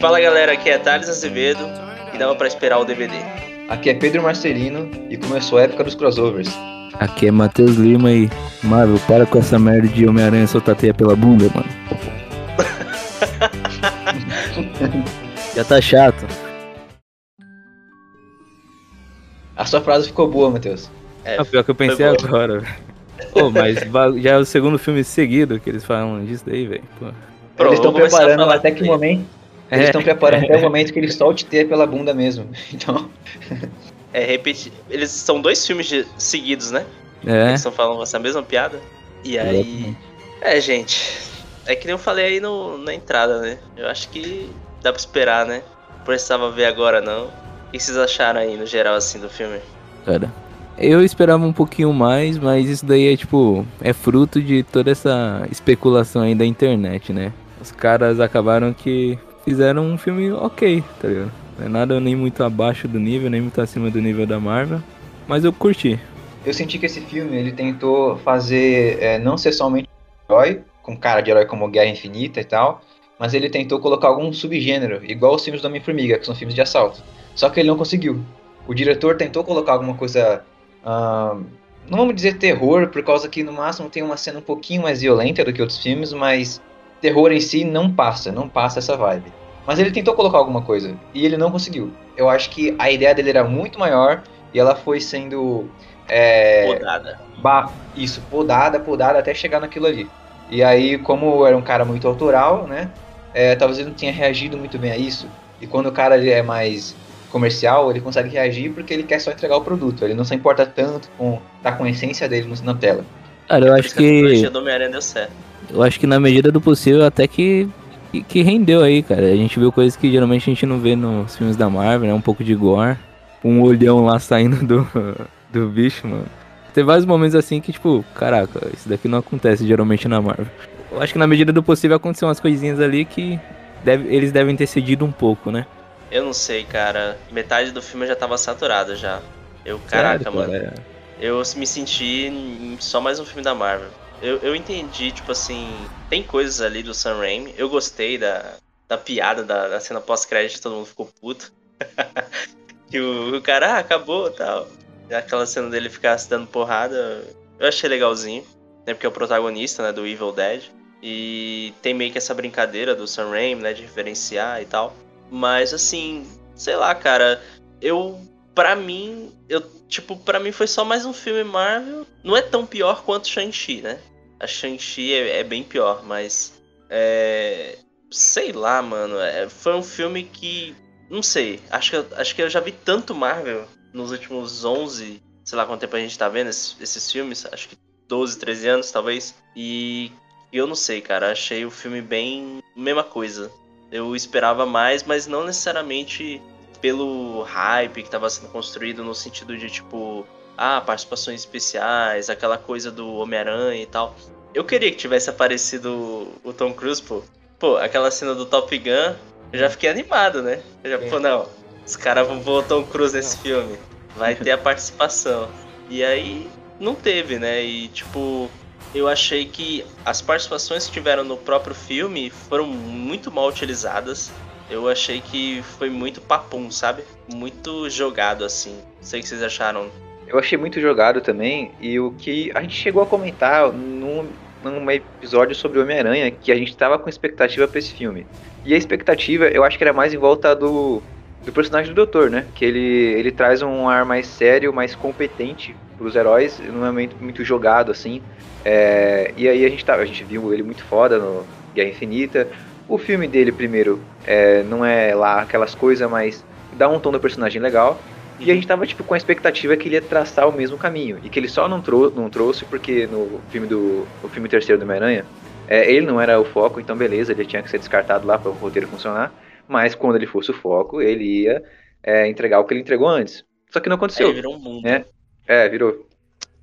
Fala galera, aqui é Thales Azevedo e dava pra esperar o DVD. Aqui é Pedro Marcelino e começou a época dos crossovers. Aqui é Matheus Lima e Marvel, para com essa merda de Homem-Aranha soltar teia pela bunda, mano. Já tá chato. A sua frase ficou boa, Matheus. É, É, pior que eu pensei agora. velho. Pô, mas já é o segundo filme seguido que eles falam disso daí, velho. Eles estão preparando até que momento. Eles estão preparando até o momento que ele solte teia pela bunda mesmo. Então, É, repetir. Eles são dois filmes de- seguidos, né? É, Eles estão falando essa mesma piada. E aí. É, gente. É que nem eu falei aí no, na entrada, né? Eu acho que dá pra esperar, né? Não precisava ver agora, não. O que vocês acharam aí, no geral, assim, do filme? cara. Eu esperava um pouquinho mais, mas isso daí é tipo. É fruto de toda essa especulação aí da internet, né? Os caras acabaram que fizeram um filme ok, tá ligado? Não é nada nem muito abaixo do nível, nem muito acima do nível da Marvel. Mas eu curti. eu senti que esse filme ele tentou fazer é, não ser somente um herói, com cara de herói como Guerra Infinita e tal, mas ele tentou colocar algum subgênero, igual os filmes do Homem-Formiga, que são filmes de assalto. Só que ele não conseguiu. O diretor tentou colocar alguma coisa. não vamos dizer terror, por causa que no máximo tem uma cena um pouquinho mais violenta do que outros filmes, mas terror em si não passa, não passa essa vibe. Mas ele tentou colocar alguma coisa e ele não conseguiu. Eu acho que a ideia dele era muito maior e ela foi sendo. É, Podada. Bah, isso, podada, podada até chegar naquilo ali. E aí, como era um cara muito autoral, né? é, talvez ele não tenha reagido muito bem a isso. E quando o cara ele é mais comercial, ele consegue reagir porque ele quer só entregar o produto. Ele não se importa tanto com tá com a essência dele na tela. Cara, eu acho que a do Homem-Aranha deu certo. Eu acho que na medida do possível até que. que- Que rendeu aí, cara. A gente viu coisas que geralmente a gente não vê nos filmes da Marvel, né? Um pouco de gore. Um olhão lá saindo do, do bicho, mano. Tem vários momentos assim que, tipo, caraca, isso daqui não acontece geralmente na Marvel. Eu acho que na medida do possível aconteceu umas coisinhas ali que deve- eles devem ter cedido um pouco, né? Eu não sei, cara. Metade do filme eu já tava saturado já. Eu, caraca, Sério, mano. cara? Eu me senti só mais um filme da Marvel. Eu, eu entendi, tipo assim, tem coisas ali do Sam Raimi. Eu gostei da, da piada da, da cena pós-crédito, todo mundo ficou puto. que o, o cara, ah, acabou tal. Aquela cena dele ficar se dando porrada, eu achei legalzinho. Né, porque é o protagonista, né, do Evil Dead. E tem meio que essa brincadeira do Sam Raimi, né, de referenciar e tal. Mas assim, sei lá, cara, eu Pra mim, eu tipo, para mim foi só mais um filme Marvel. Não é tão pior quanto Shang-Chi, né? A Shang-Chi é, é bem pior, mas é sei lá, mano, é, foi um filme que não sei, acho que acho que eu já vi tanto Marvel nos últimos 11, sei lá quanto tempo a gente tá vendo esses, esses filmes, acho que 12, 13 anos talvez. E eu não sei, cara, achei o filme bem mesma coisa. Eu esperava mais, mas não necessariamente pelo hype que tava sendo construído no sentido de tipo, ah, participações especiais, aquela coisa do Homem-Aranha e tal. Eu queria que tivesse aparecido o Tom Cruise, pô. Pô, aquela cena do Top Gun, eu já fiquei animado, né? Eu já, É. pô, não, os caras vão pôr o Tom Cruise nesse filme. Vai ter a participação. E aí, não teve, né? E tipo, eu achei que as participações que tiveram no próprio filme foram muito mal utilizadas. Eu achei que foi muito papum, sabe? Muito jogado assim. Não sei o que vocês acharam. Eu achei muito jogado também, e o que a gente chegou a comentar num, num episódio sobre Homem-Aranha, que a gente tava com expectativa pra esse filme. E a expectativa, eu acho que era mais em volta do, do personagem do Doutor, né? Que ele, ele traz um ar mais sério, mais competente pros heróis, não é muito, muito jogado assim. É, e aí a gente, tava, a gente viu ele muito foda no Guerra Infinita. O filme dele, primeiro, é, não é lá aquelas coisas, mas dá um tom do personagem legal. E a gente tava, tipo, com a expectativa que ele ia traçar o mesmo caminho. E que ele só não, trou não trouxe porque no filme do. No filme terceiro do Homem-Aranha, é, ele não era o foco, então beleza, ele tinha que ser descartado lá para o roteiro funcionar. Mas quando ele fosse o foco, ele ia é, entregar o que ele entregou antes. Só que não aconteceu. Aí virou um mundo. É. É, virou.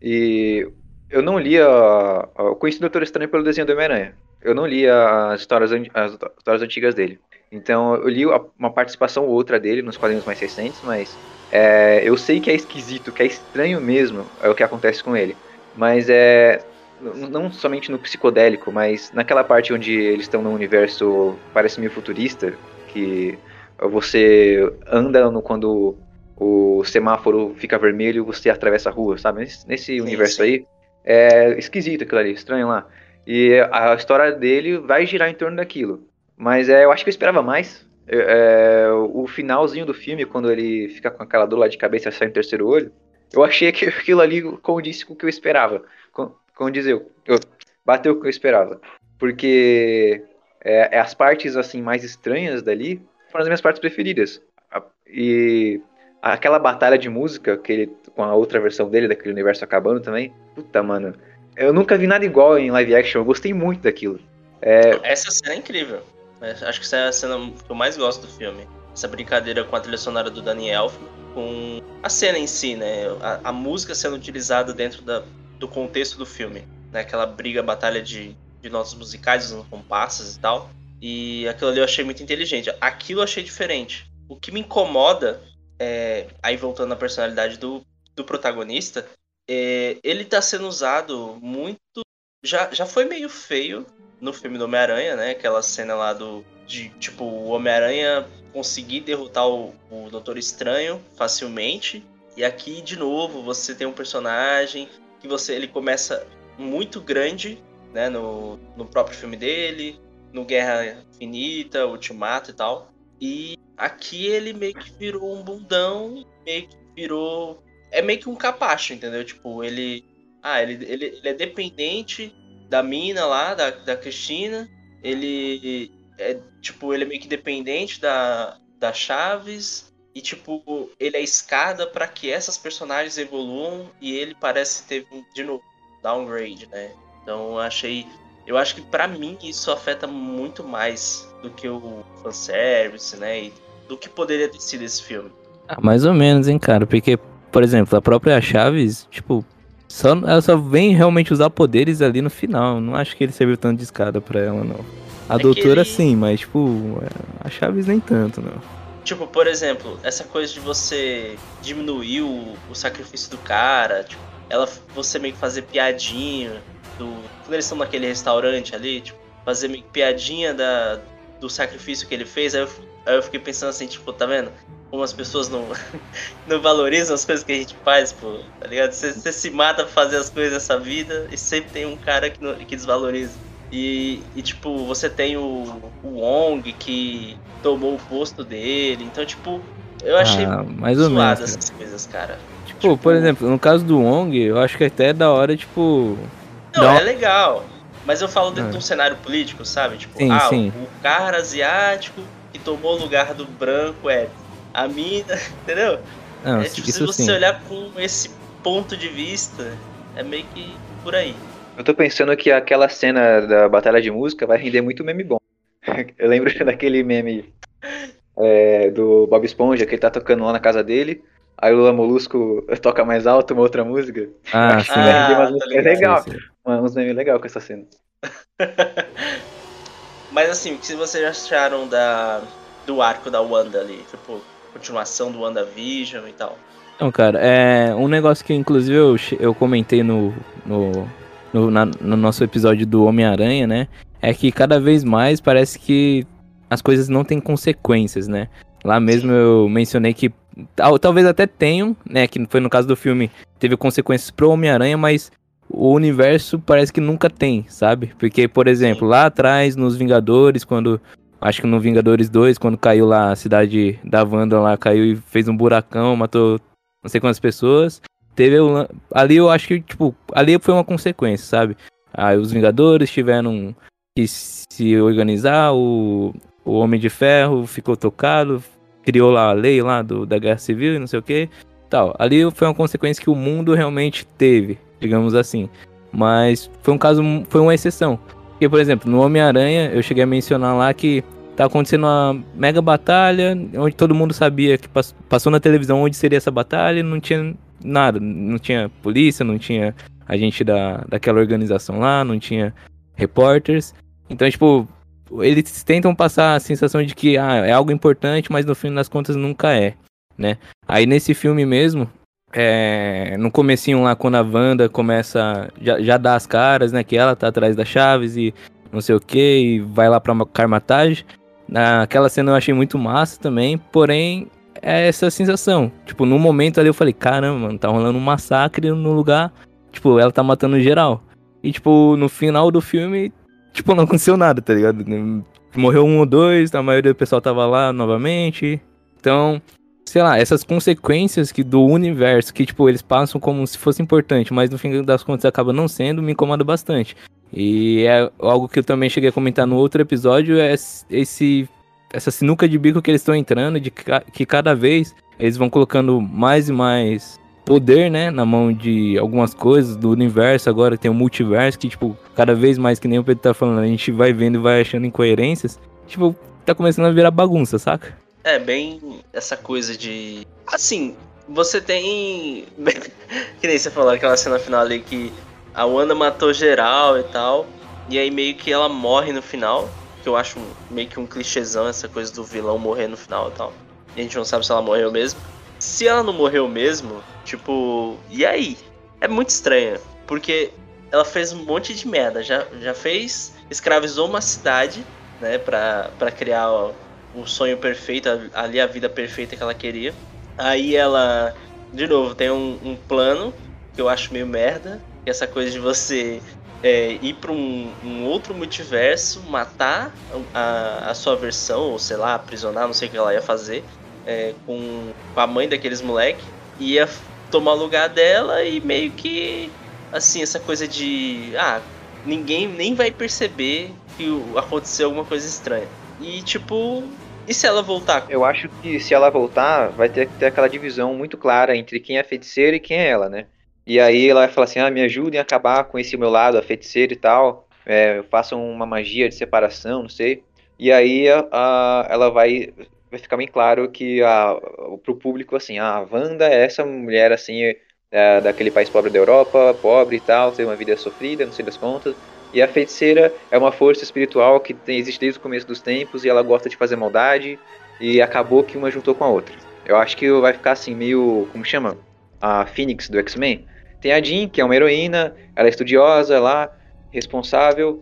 E eu não li a. a- Eu conheci o Doutor Estranho pelo desenho do Homem-Aranha. Eu não li as histórias, as histórias antigas dele. Então eu li uma participação ou outra dele nos quadrinhos mais recentes, mas é, eu sei que é esquisito, que é estranho mesmo é o que acontece com ele. Mas é. não somente no psicodélico, mas naquela parte onde eles estão no universo, parece meio futurista, que você anda no, quando o semáforo fica vermelho, você atravessa a rua, sabe? Nesse, nesse sim, universo sim. aí, é esquisito aquilo ali, estranho lá. E a história dele vai girar em torno daquilo. Mas é, eu acho que eu esperava mais. É, o finalzinho do filme, quando ele fica com aquela dor lá de cabeça e sai no terceiro olho, eu achei que aquilo ali condisse com o que eu esperava. Condizeu. Eu, bateu o que eu esperava. Porque é, é, as partes assim mais estranhas dali foram as minhas partes preferidas. E aquela batalha de música, que ele, com a outra versão dele, daquele universo acabando também. Puta, mano. Eu nunca vi nada igual em live action, eu gostei muito daquilo. É... Essa cena é incrível. É, acho que essa é a cena que eu mais gosto do filme. Essa brincadeira com a trilha sonora do Elfman, com a cena em si, né? A, a música sendo utilizada dentro da, do contexto do filme. Né? Aquela briga, batalha de, de notas musicais, usando compassas e tal. E aquilo ali eu achei muito inteligente. Aquilo eu achei diferente. O que me incomoda, é, aí voltando à personalidade do, do protagonista, é, ele tá sendo usado muito. Já, já foi meio feio no filme do Homem-Aranha, né? Aquela cena lá do. De, tipo, o Homem-Aranha conseguir derrotar o, o Doutor Estranho facilmente. E aqui, de novo, você tem um personagem que você ele começa muito grande, né? No, no próprio filme dele, no Guerra Infinita, Ultimato e tal. E aqui ele meio que virou um bundão, meio que virou. É meio que um capacho, entendeu? Tipo, ele. Ah, ele, ele, ele é dependente da mina lá, da, da Cristina. Ele é, tipo, ele é meio que dependente da, da Chaves. E, tipo, ele é escada para que essas personagens evoluam. E ele parece ter, de novo, downgrade, né? Então, eu achei. Eu acho que para mim isso afeta muito mais do que o fanservice, né? E do que poderia ter sido esse filme. Ah, mais ou menos, hein, cara? Porque, por exemplo, a própria Chaves, tipo, só, ela só vem realmente usar poderes ali no final. Não acho que ele serviu tanto de escada pra ela, não. A é doutora ele... sim, mas, tipo, a Chaves nem tanto, não. Tipo, por exemplo, essa coisa de você diminuir o, o sacrifício do cara, tipo, ela, você meio que fazer piadinha do. Quando eles estão naquele restaurante ali, tipo, fazer meio que piadinha da, do sacrifício que ele fez, aí eu, aí eu fiquei pensando assim, tipo, tá vendo? como as pessoas não, não valorizam as coisas que a gente faz, pô, tá ligado? Você, você se mata pra fazer as coisas nessa vida e sempre tem um cara que, não, que desvaloriza. E, e, tipo, você tem o, o Wong que tomou o posto dele. Então, tipo, eu achei ah, mais ou menos, essas coisas, cara. Tipo, tipo, por exemplo, no caso do Wong, eu acho que até é da hora, tipo. Não, é legal. Mas eu falo dentro ah. de um cenário político, sabe? Tipo, sim, ah, sim. O, o cara asiático que tomou o lugar do branco é a mina, entendeu? Não, é, tipo, se você sim. olhar com esse ponto de vista, é meio que por aí. Eu tô pensando que aquela cena da batalha de música vai render muito meme bom. Eu lembro daquele meme é, do Bob Esponja, que ele tá tocando lá na casa dele, aí o Lula Molusco toca mais alto uma outra música. Ah, Acho sim. que vai render umas tá legal. Sim, sim. Uns memes legais com essa cena. Mas assim, o que vocês acharam da, do arco da Wanda ali? Tipo, continuação do WandaVision e tal. Então, cara, é um negócio que inclusive eu, eu comentei no, no, no, na, no nosso episódio do Homem-Aranha, né? É que cada vez mais parece que as coisas não têm consequências, né? Lá mesmo Sim. eu mencionei que tal, talvez até tenham, né? Que foi no caso do filme, teve consequências pro Homem-Aranha, mas o universo parece que nunca tem, sabe? Porque, por exemplo, lá atrás, nos Vingadores, quando Acho que no Vingadores 2, quando caiu lá a cidade da Wanda lá, caiu e fez um buracão, matou não sei quantas pessoas. Teve o, ali eu acho que, tipo, ali foi uma consequência, sabe? Aí os Vingadores tiveram que se organizar, o, o Homem de Ferro ficou tocado, criou lá a lei lá do, da Guerra Civil e não sei o que. Tal. Ali foi uma consequência que o mundo realmente teve, digamos assim. Mas foi um caso, foi uma exceção. Porque, por exemplo, no Homem-Aranha, eu cheguei a mencionar lá que tá acontecendo uma mega batalha, onde todo mundo sabia que passou na televisão onde seria essa batalha, não tinha nada, não tinha polícia, não tinha agente da, daquela organização lá, não tinha repórteres. Então, tipo, eles tentam passar a sensação de que ah, é algo importante, mas no fim das contas nunca é, né? Aí nesse filme mesmo, é, no comecinho lá, quando a Wanda começa, já, já dá as caras, né, que ela tá atrás das chaves e não sei o que, e vai lá pra Carmatage. Naquela cena eu achei muito massa também, porém, é essa sensação. Tipo, no momento ali eu falei, caramba, mano, tá rolando um massacre no lugar, tipo, ela tá matando geral. E, tipo, no final do filme, tipo, não aconteceu nada, tá ligado? Morreu um ou dois, a maioria do pessoal tava lá novamente. Então, sei lá, essas consequências que do universo, que, tipo, eles passam como se fosse importante, mas no fim das contas acaba não sendo, me incomoda bastante. E é algo que eu também cheguei a comentar no outro episódio, é esse essa sinuca de bico que eles estão entrando, de que cada vez eles vão colocando mais e mais poder, né, na mão de algumas coisas do universo, agora tem o multiverso, que, tipo, cada vez mais, que nem o Pedro tá falando, a gente vai vendo e vai achando incoerências, tipo, tá começando a virar bagunça, saca? É, bem essa coisa de. Assim, você tem. que nem você falou, aquela cena final ali que a Wanda matou geral e tal. E aí meio que ela morre no final. Que eu acho meio que um clichêzão essa coisa do vilão morrer no final e tal. E a gente não sabe se ela morreu mesmo. Se ela não morreu mesmo, tipo. E aí? É muito estranho. Porque ela fez um monte de merda. Já, já fez. Escravizou uma cidade, né? Pra, pra criar o sonho perfeito, ali a vida perfeita que ela queria. Aí ela, de novo, tem um, um plano que eu acho meio merda, que é essa coisa de você é, ir para um, um, outro multiverso, matar a, a, sua versão, ou sei lá, aprisionar, não sei o que ela ia fazer, é, com, com a mãe daqueles moleque, ia tomar o lugar dela e meio que, assim, essa coisa de, ah, ninguém nem vai perceber que aconteceu alguma coisa estranha. E, tipo, e se ela voltar? Eu acho que se ela voltar, vai ter que ter aquela divisão muito clara entre quem é feiticeira e quem é ela, né? E aí ela vai falar assim: ah, me ajudem a acabar com esse meu lado, a feiticeira e tal. É, façam uma magia de separação, não sei. E aí a, a, ela vai, vai ficar bem claro que a, pro público, assim, a Wanda é essa mulher, assim, é, daquele país pobre da Europa, pobre e tal, tem uma vida sofrida, não sei das contas. E a feiticeira é uma força espiritual que tem, existe desde o começo dos tempos e ela gosta de fazer maldade. E acabou que uma juntou com a outra. Eu acho que vai ficar assim, meio. Como chama? A Phoenix do X-Men. Tem a Jean, que é uma heroína, ela é estudiosa lá, responsável.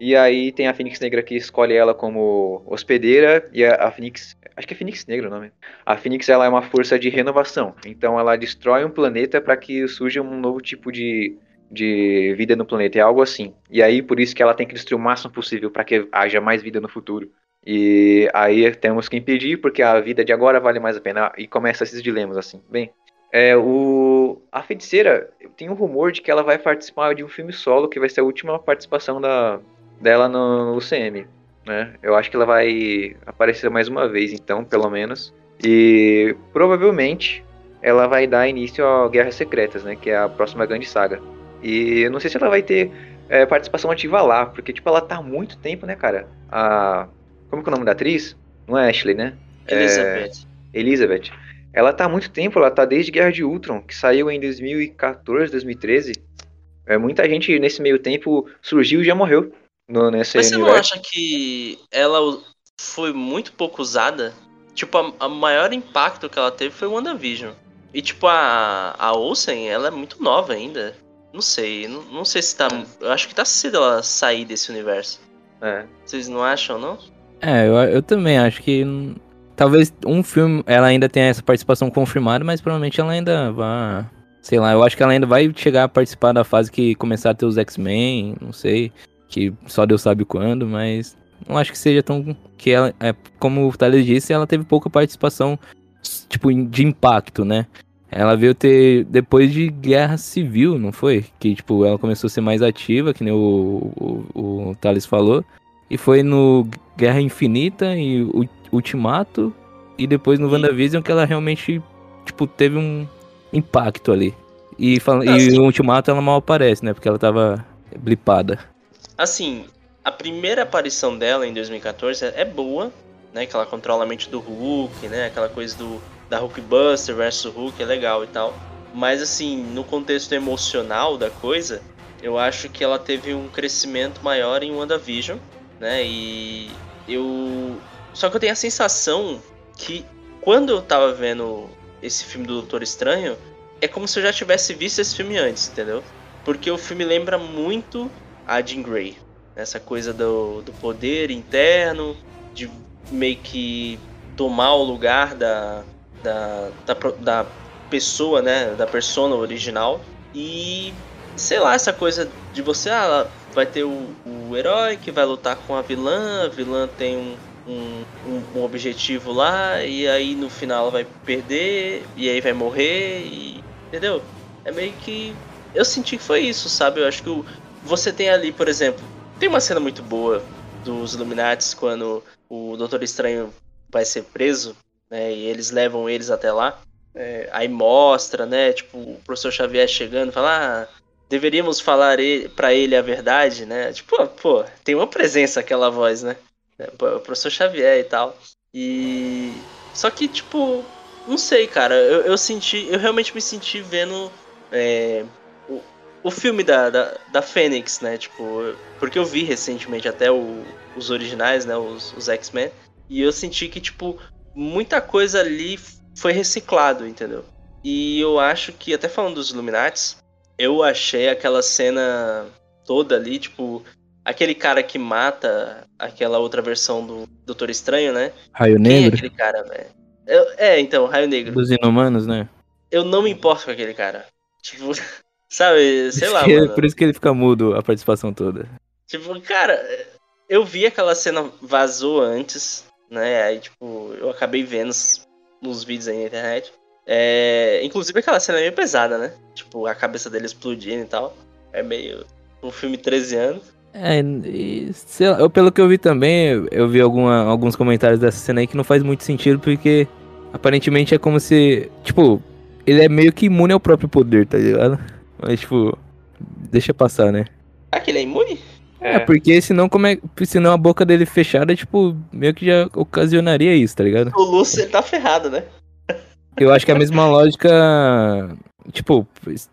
E aí tem a Fênix Negra que escolhe ela como hospedeira. E a, a Fênix. Acho que é Fênix Negra o nome. A Fênix ela é uma força de renovação. Então ela destrói um planeta para que surja um novo tipo de de vida no planeta, é algo assim. E aí, por isso que ela tem que destruir o máximo possível para que haja mais vida no futuro. E aí temos que impedir, porque a vida de agora vale mais a pena. E começa esses dilemas, assim. Bem, é, o, a feiticeira, tem um rumor de que ela vai participar de um filme solo, que vai ser a última participação da, dela no, UCM. Né? Eu acho que ela vai aparecer mais uma vez, então, pelo menos. E provavelmente ela vai dar início a Guerras Secretas, né? Que é a próxima grande saga. E eu não sei se ela vai ter é, participação ativa lá, porque, tipo, ela tá há muito tempo, né, cara? A. Como que é o nome da atriz? Não é Ashley, né? Elizabeth. É... Elizabeth. Ela tá há muito tempo, ela tá desde Guerra de Ultron, que saiu em 2014, 2013. É, muita gente nesse meio tempo surgiu e já morreu no, nesse Mas você universo. não acha que ela foi muito pouco usada? Tipo, a, a maior impacto que ela teve foi o WandaVision. E tipo, a, a Olsen, ela é muito nova ainda. Não sei, não, não sei se tá. Eu acho que tá cedo ela sair desse universo. É. Vocês não acham, não? É, eu, eu também acho que. Talvez um filme ela ainda tenha essa participação confirmada, mas provavelmente ela ainda vai. Sei lá, eu acho que ela ainda vai chegar a participar da fase que começar a ter os X-Men, não sei. Que só Deus sabe quando, mas. Não acho que seja tão. Que ela. É, como o Thales disse, ela teve pouca participação, tipo, de impacto, né? Ela veio ter depois de guerra civil, não foi? Que, tipo, ela começou a ser mais ativa, que nem o, o, o Thales falou. E foi no Guerra Infinita e Ultimato. E depois no WandaVision que ela realmente, tipo, teve um impacto ali. E, fala, assim, e no Ultimato ela mal aparece, né? Porque ela tava blipada. Assim, a primeira aparição dela em 2014 é boa, né? Que ela controla a mente do Hulk, né? Aquela coisa do da Hulkbuster versus Hulk é legal e tal. Mas assim, no contexto emocional da coisa, eu acho que ela teve um crescimento maior em WandaVision, né? E eu. Só que eu tenho a sensação que quando eu tava vendo esse filme do Doutor Estranho, é como se eu já tivesse visto esse filme antes, entendeu? Porque o filme lembra muito a Jean Grey. Essa coisa do, do poder interno, de meio que tomar o lugar da, da, da, da pessoa, né? Da persona original. E sei lá, essa coisa de você, ah, vai ter o, o herói que vai lutar com a vilã, a vilã tem um, um, um, objetivo lá, e aí no final ela vai perder, e aí vai morrer, e, entendeu? É meio que. Eu senti que foi isso, sabe? Eu acho que o, você tem ali, por exemplo, tem uma cena muito boa dos Illuminates quando o Doutor Estranho vai ser preso, né? E eles levam eles até lá. É, aí mostra, né? Tipo, o professor Xavier chegando e fala: ah, deveríamos falar para ele a verdade, né? Tipo, pô, tem uma presença aquela voz, né? É, o professor Xavier e tal. E. Só que, tipo, não sei, cara. Eu, eu senti. Eu realmente me senti vendo. É, o, o filme da, da, da Fênix, né? Tipo, porque eu vi recentemente até o, os originais, né? Os, os X-Men. E eu senti que, tipo, muita coisa ali foi reciclado, entendeu? E eu acho que, até falando dos Illuminates, eu achei aquela cena toda ali, tipo, aquele cara que mata aquela outra versão do Doutor Estranho, né? Raio Quem Negro. É aquele cara, velho? É, então, Raio Negro. Dos Inumanos, né? Eu não me importo com aquele cara. Tipo, sabe, sei lá, mano. Por isso que ele fica mudo a participação toda. Tipo, cara, eu vi aquela cena vazou antes, né? Aí, tipo, eu acabei vendo nos vídeos aí na internet. É, inclusive aquela cena é meio pesada, né? Tipo, a cabeça dele explodindo e tal. É meio um filme 13 anos. É, e, lá, eu, pelo que eu vi também, eu vi alguma, alguns comentários dessa cena aí que não faz muito sentido, porque aparentemente é como se. Tipo, ele é meio que imune ao próprio poder, tá ligado? Mas, tipo, deixa passar, né? Ah, que ele é imune? É, é porque senão, como é, senão a boca dele fechada, tipo, meio que já ocasionaria isso, tá ligado? O Lúcio ele tá ferrado, né? Eu acho que é a mesma lógica. Tipo,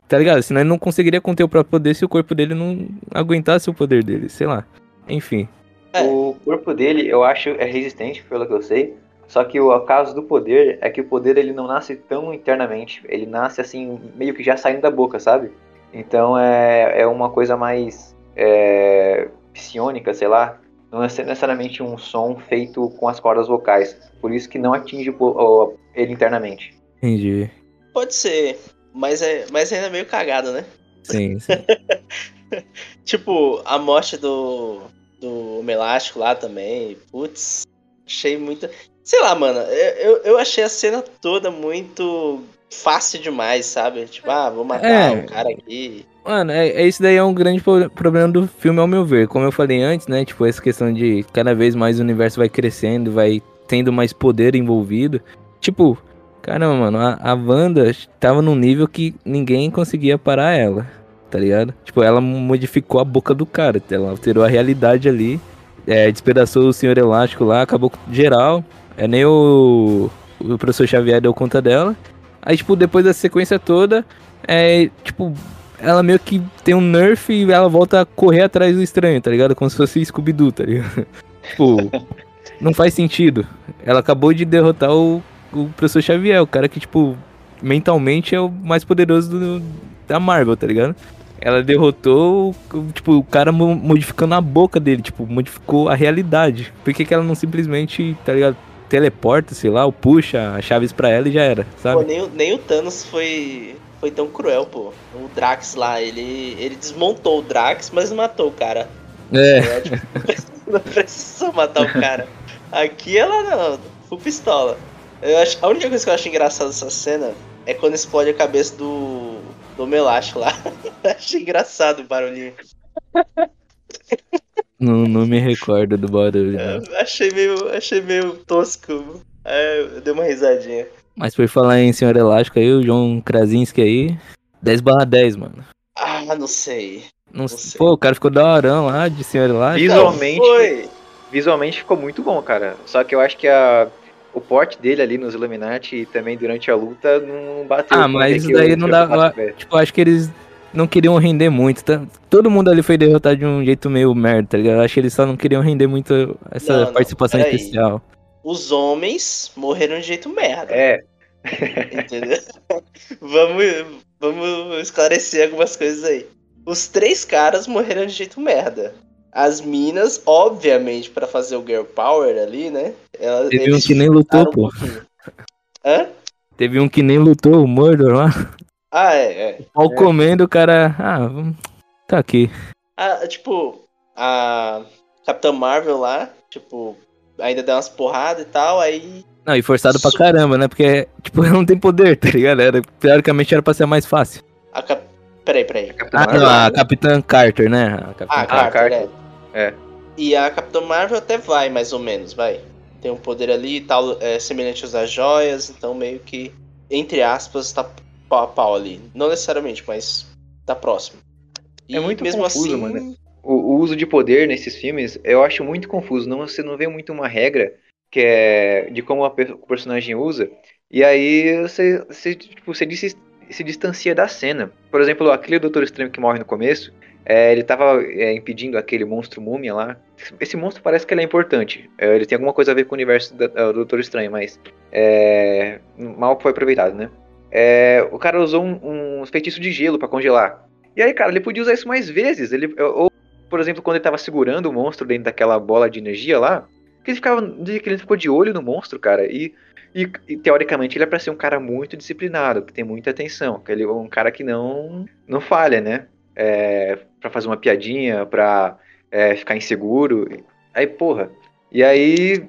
tá ligado? Senão ele não conseguiria conter o próprio poder se o corpo dele não aguentasse o poder dele, sei lá. Enfim. É. O corpo dele, eu acho, é resistente, pelo que eu sei. Só que o caso do poder é que o poder ele não nasce tão internamente. Ele nasce assim, meio que já saindo da boca, sabe? Então é, é uma coisa mais é, psionica, sei lá. Não é necessariamente um som feito com as cordas vocais. Por isso que não atinge o, ele internamente. Entendi. Pode ser, mas, é, mas ainda é meio cagado, né? Sim, sim. tipo, a morte do, do Melástico lá também. Putz, achei muito. Sei lá, mano, eu, eu achei a cena toda muito fácil demais, sabe? Tipo, ah, vou matar é. um cara aqui. Mano, é, é, isso daí é um grande problema do filme, ao meu ver. Como eu falei antes, né? Tipo, essa questão de cada vez mais o universo vai crescendo, vai tendo mais poder envolvido. Tipo, caramba, mano, a, a Wanda tava num nível que ninguém conseguia parar ela, tá ligado? Tipo, ela modificou a boca do cara, ela alterou a realidade ali, é, despedaçou o Senhor Elástico lá, acabou com geral. É nem o, o professor Xavier deu conta dela. Aí, tipo, depois da sequência toda, é, tipo, ela meio que tem um nerf e ela volta a correr atrás do estranho, tá ligado? Como se fosse Scooby-Doo, tá ligado? tipo, não faz sentido. Ela acabou de derrotar o, o professor Xavier, o cara que, tipo, mentalmente é o mais poderoso do, da Marvel, tá ligado? Ela derrotou, tipo, o cara modificando a boca dele, tipo, modificou a realidade. Por que, que ela não simplesmente, tá ligado? Teleporta, sei lá, ou puxa as chaves pra ela e já era, sabe? Pô, nem, nem o Thanos foi, foi tão cruel, pô. O Drax lá, ele, ele desmontou o Drax, mas matou o cara. É. é tipo, não precisou matar o cara. Aqui ela não, full pistola. Eu acho, a única coisa que eu acho engraçada dessa cena é quando explode a cabeça do. do Melacho lá. Achei engraçado o barulhinho. Não, não me recordo do barulho. É, achei meio, achei meio tosco. É, eu dei uma risadinha. Mas por falar em Senhor Elástico aí, o João Krasinski aí, 10 barra 10, mano. Ah, não sei. Não, não sei. Pô, o cara ficou da hora lá de Senhor Elástico. Visualmente, visualmente ficou muito bom, cara. Só que eu acho que a, o porte dele ali nos Illuminati e também durante a luta não bateu. Ah, mas isso daí não dá. Tipo, acho que eles não queriam render muito. Tá? Todo mundo ali foi derrotado de um jeito meio merda, tá ligado? Acho que eles só não queriam render muito essa não, participação não, especial. Os homens morreram de jeito merda. É. Entendeu? vamos, vamos esclarecer algumas coisas aí. Os três caras morreram de jeito merda. As minas, obviamente, para fazer o Girl Power ali, né? Elas, Teve um que nem lutou, pô. Um Hã? Teve um que nem lutou, o Mordor lá. Ah, é, é. Ao é. comendo, o cara. Ah, tá aqui. Ah, tipo, a Capitã Marvel lá, tipo, ainda deu umas porradas e tal, aí. Não, e forçado pra caramba, né? Porque, tipo, ela não tem poder, tá ligado? Era, teoricamente era pra ser mais fácil. A cap... Peraí, peraí. A ah, não, a Capitã Carter, né? A Capitã ah, Carter, Carter. É. é. E a Capitã Marvel até vai, mais ou menos, vai. Tem um poder ali e tal, é, semelhante às joias, então meio que, entre aspas, tá pau a pau ali. Não necessariamente, mas tá próximo. É e é muito mesmo confuso, assim... mano. O, o, uso de poder nesses filmes, eu acho muito confuso. Não, você não vê muito uma regra que é de como o personagem usa. E aí você, você, tipo, você se, se distancia da cena. Por exemplo, aquele Doutor Estranho que morre no começo, é, ele tava é, impedindo aquele monstro múmia lá. Esse monstro parece que ele é importante. É, ele tem alguma coisa a ver com o universo do, do Doutor Estranho, mas é, mal foi aproveitado, né? É, o cara usou um, um feitiço de gelo para congelar. E aí, cara, ele podia usar isso mais vezes. Ele, ou, por exemplo, quando ele tava segurando o monstro dentro daquela bola de energia lá, que ele ficava. Que ele ficou de olho no monstro, cara. E, e, e teoricamente ele é pra ser um cara muito disciplinado, que tem muita atenção. Que ele é um cara que não, não falha, né? é, para fazer uma piadinha, pra é, ficar inseguro. Aí, porra. E aí,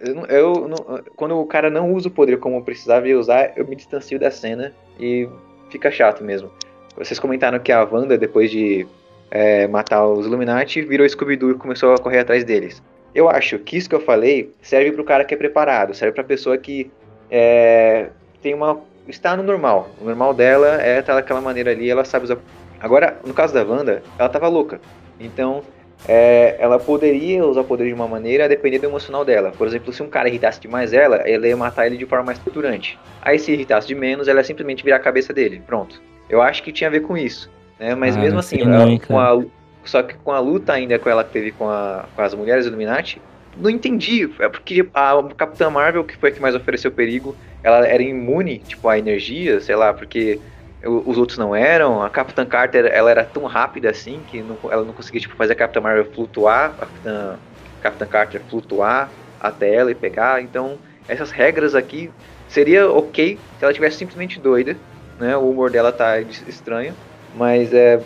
eu, eu, quando o cara não usa o poder como precisava usar, eu me distancio da cena e fica chato mesmo. Vocês comentaram que a Wanda, depois de é, matar os Illuminati, virou Scooby-Doo e começou a correr atrás deles. Eu acho que isso que eu falei serve pro cara que é preparado, serve pra pessoa que é, tem uma. está no normal. O normal dela é estar daquela maneira ali, ela sabe usar Agora, no caso da Wanda, ela tava louca. Então, é, ela poderia usar o poder de uma maneira a depender do emocional dela. Por exemplo, se um cara irritasse demais ela, ela ia matar ele de forma mais torturante. Aí se irritasse de menos, ela ia simplesmente virar a cabeça dele. Pronto. Eu acho que tinha a ver com isso. Né? Mas ah, mesmo assim, ela, com a, só que com a luta ainda com ela que teve com, a, com as mulheres Illuminati, não entendi. É porque a Capitã Marvel, que foi a que mais ofereceu perigo, ela era imune, tipo, à energia, sei lá, porque os outros não eram. A Capitã Carter ela era tão rápida assim que não, ela não conseguia tipo, fazer a Capitã Marvel flutuar, a Capitã, Capitã Carter flutuar até ela e pegar. Então, essas regras aqui seria ok se ela tivesse simplesmente doida, né? O humor dela tá estranho, mas é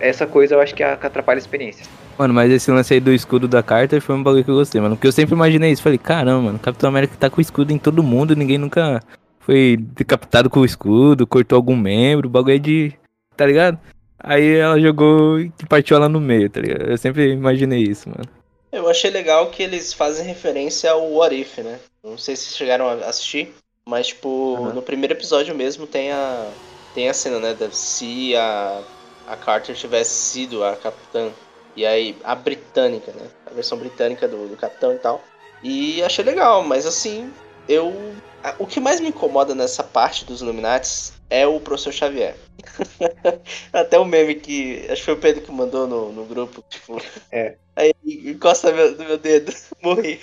essa coisa eu acho que atrapalha a experiência. Mano, mas esse lance aí do escudo da Carter foi um bagulho que eu gostei, mano. Porque eu sempre imaginei isso. Falei, caramba, mano, Capitão América tá com escudo em todo mundo, ninguém nunca foi decapitado com o escudo, cortou algum membro, o bagulho é de. tá ligado? Aí ela jogou e partiu ela no meio, tá ligado? Eu sempre imaginei isso, mano. Eu achei legal que eles fazem referência ao What If, né? Não sei se chegaram a assistir, mas, tipo, uhum. no primeiro episódio mesmo tem a, tem a cena, né? Se a, a Carter tivesse sido a capitã, e aí a britânica, né? A versão britânica do, do capitão e tal. E achei legal, mas assim, eu o que mais me incomoda nessa parte dos Illuminates é o professor Xavier. Até o meme que. Acho que foi o Pedro que mandou no, no grupo. Tipo. É. Aí encosta meu, no meu dedo. Morri.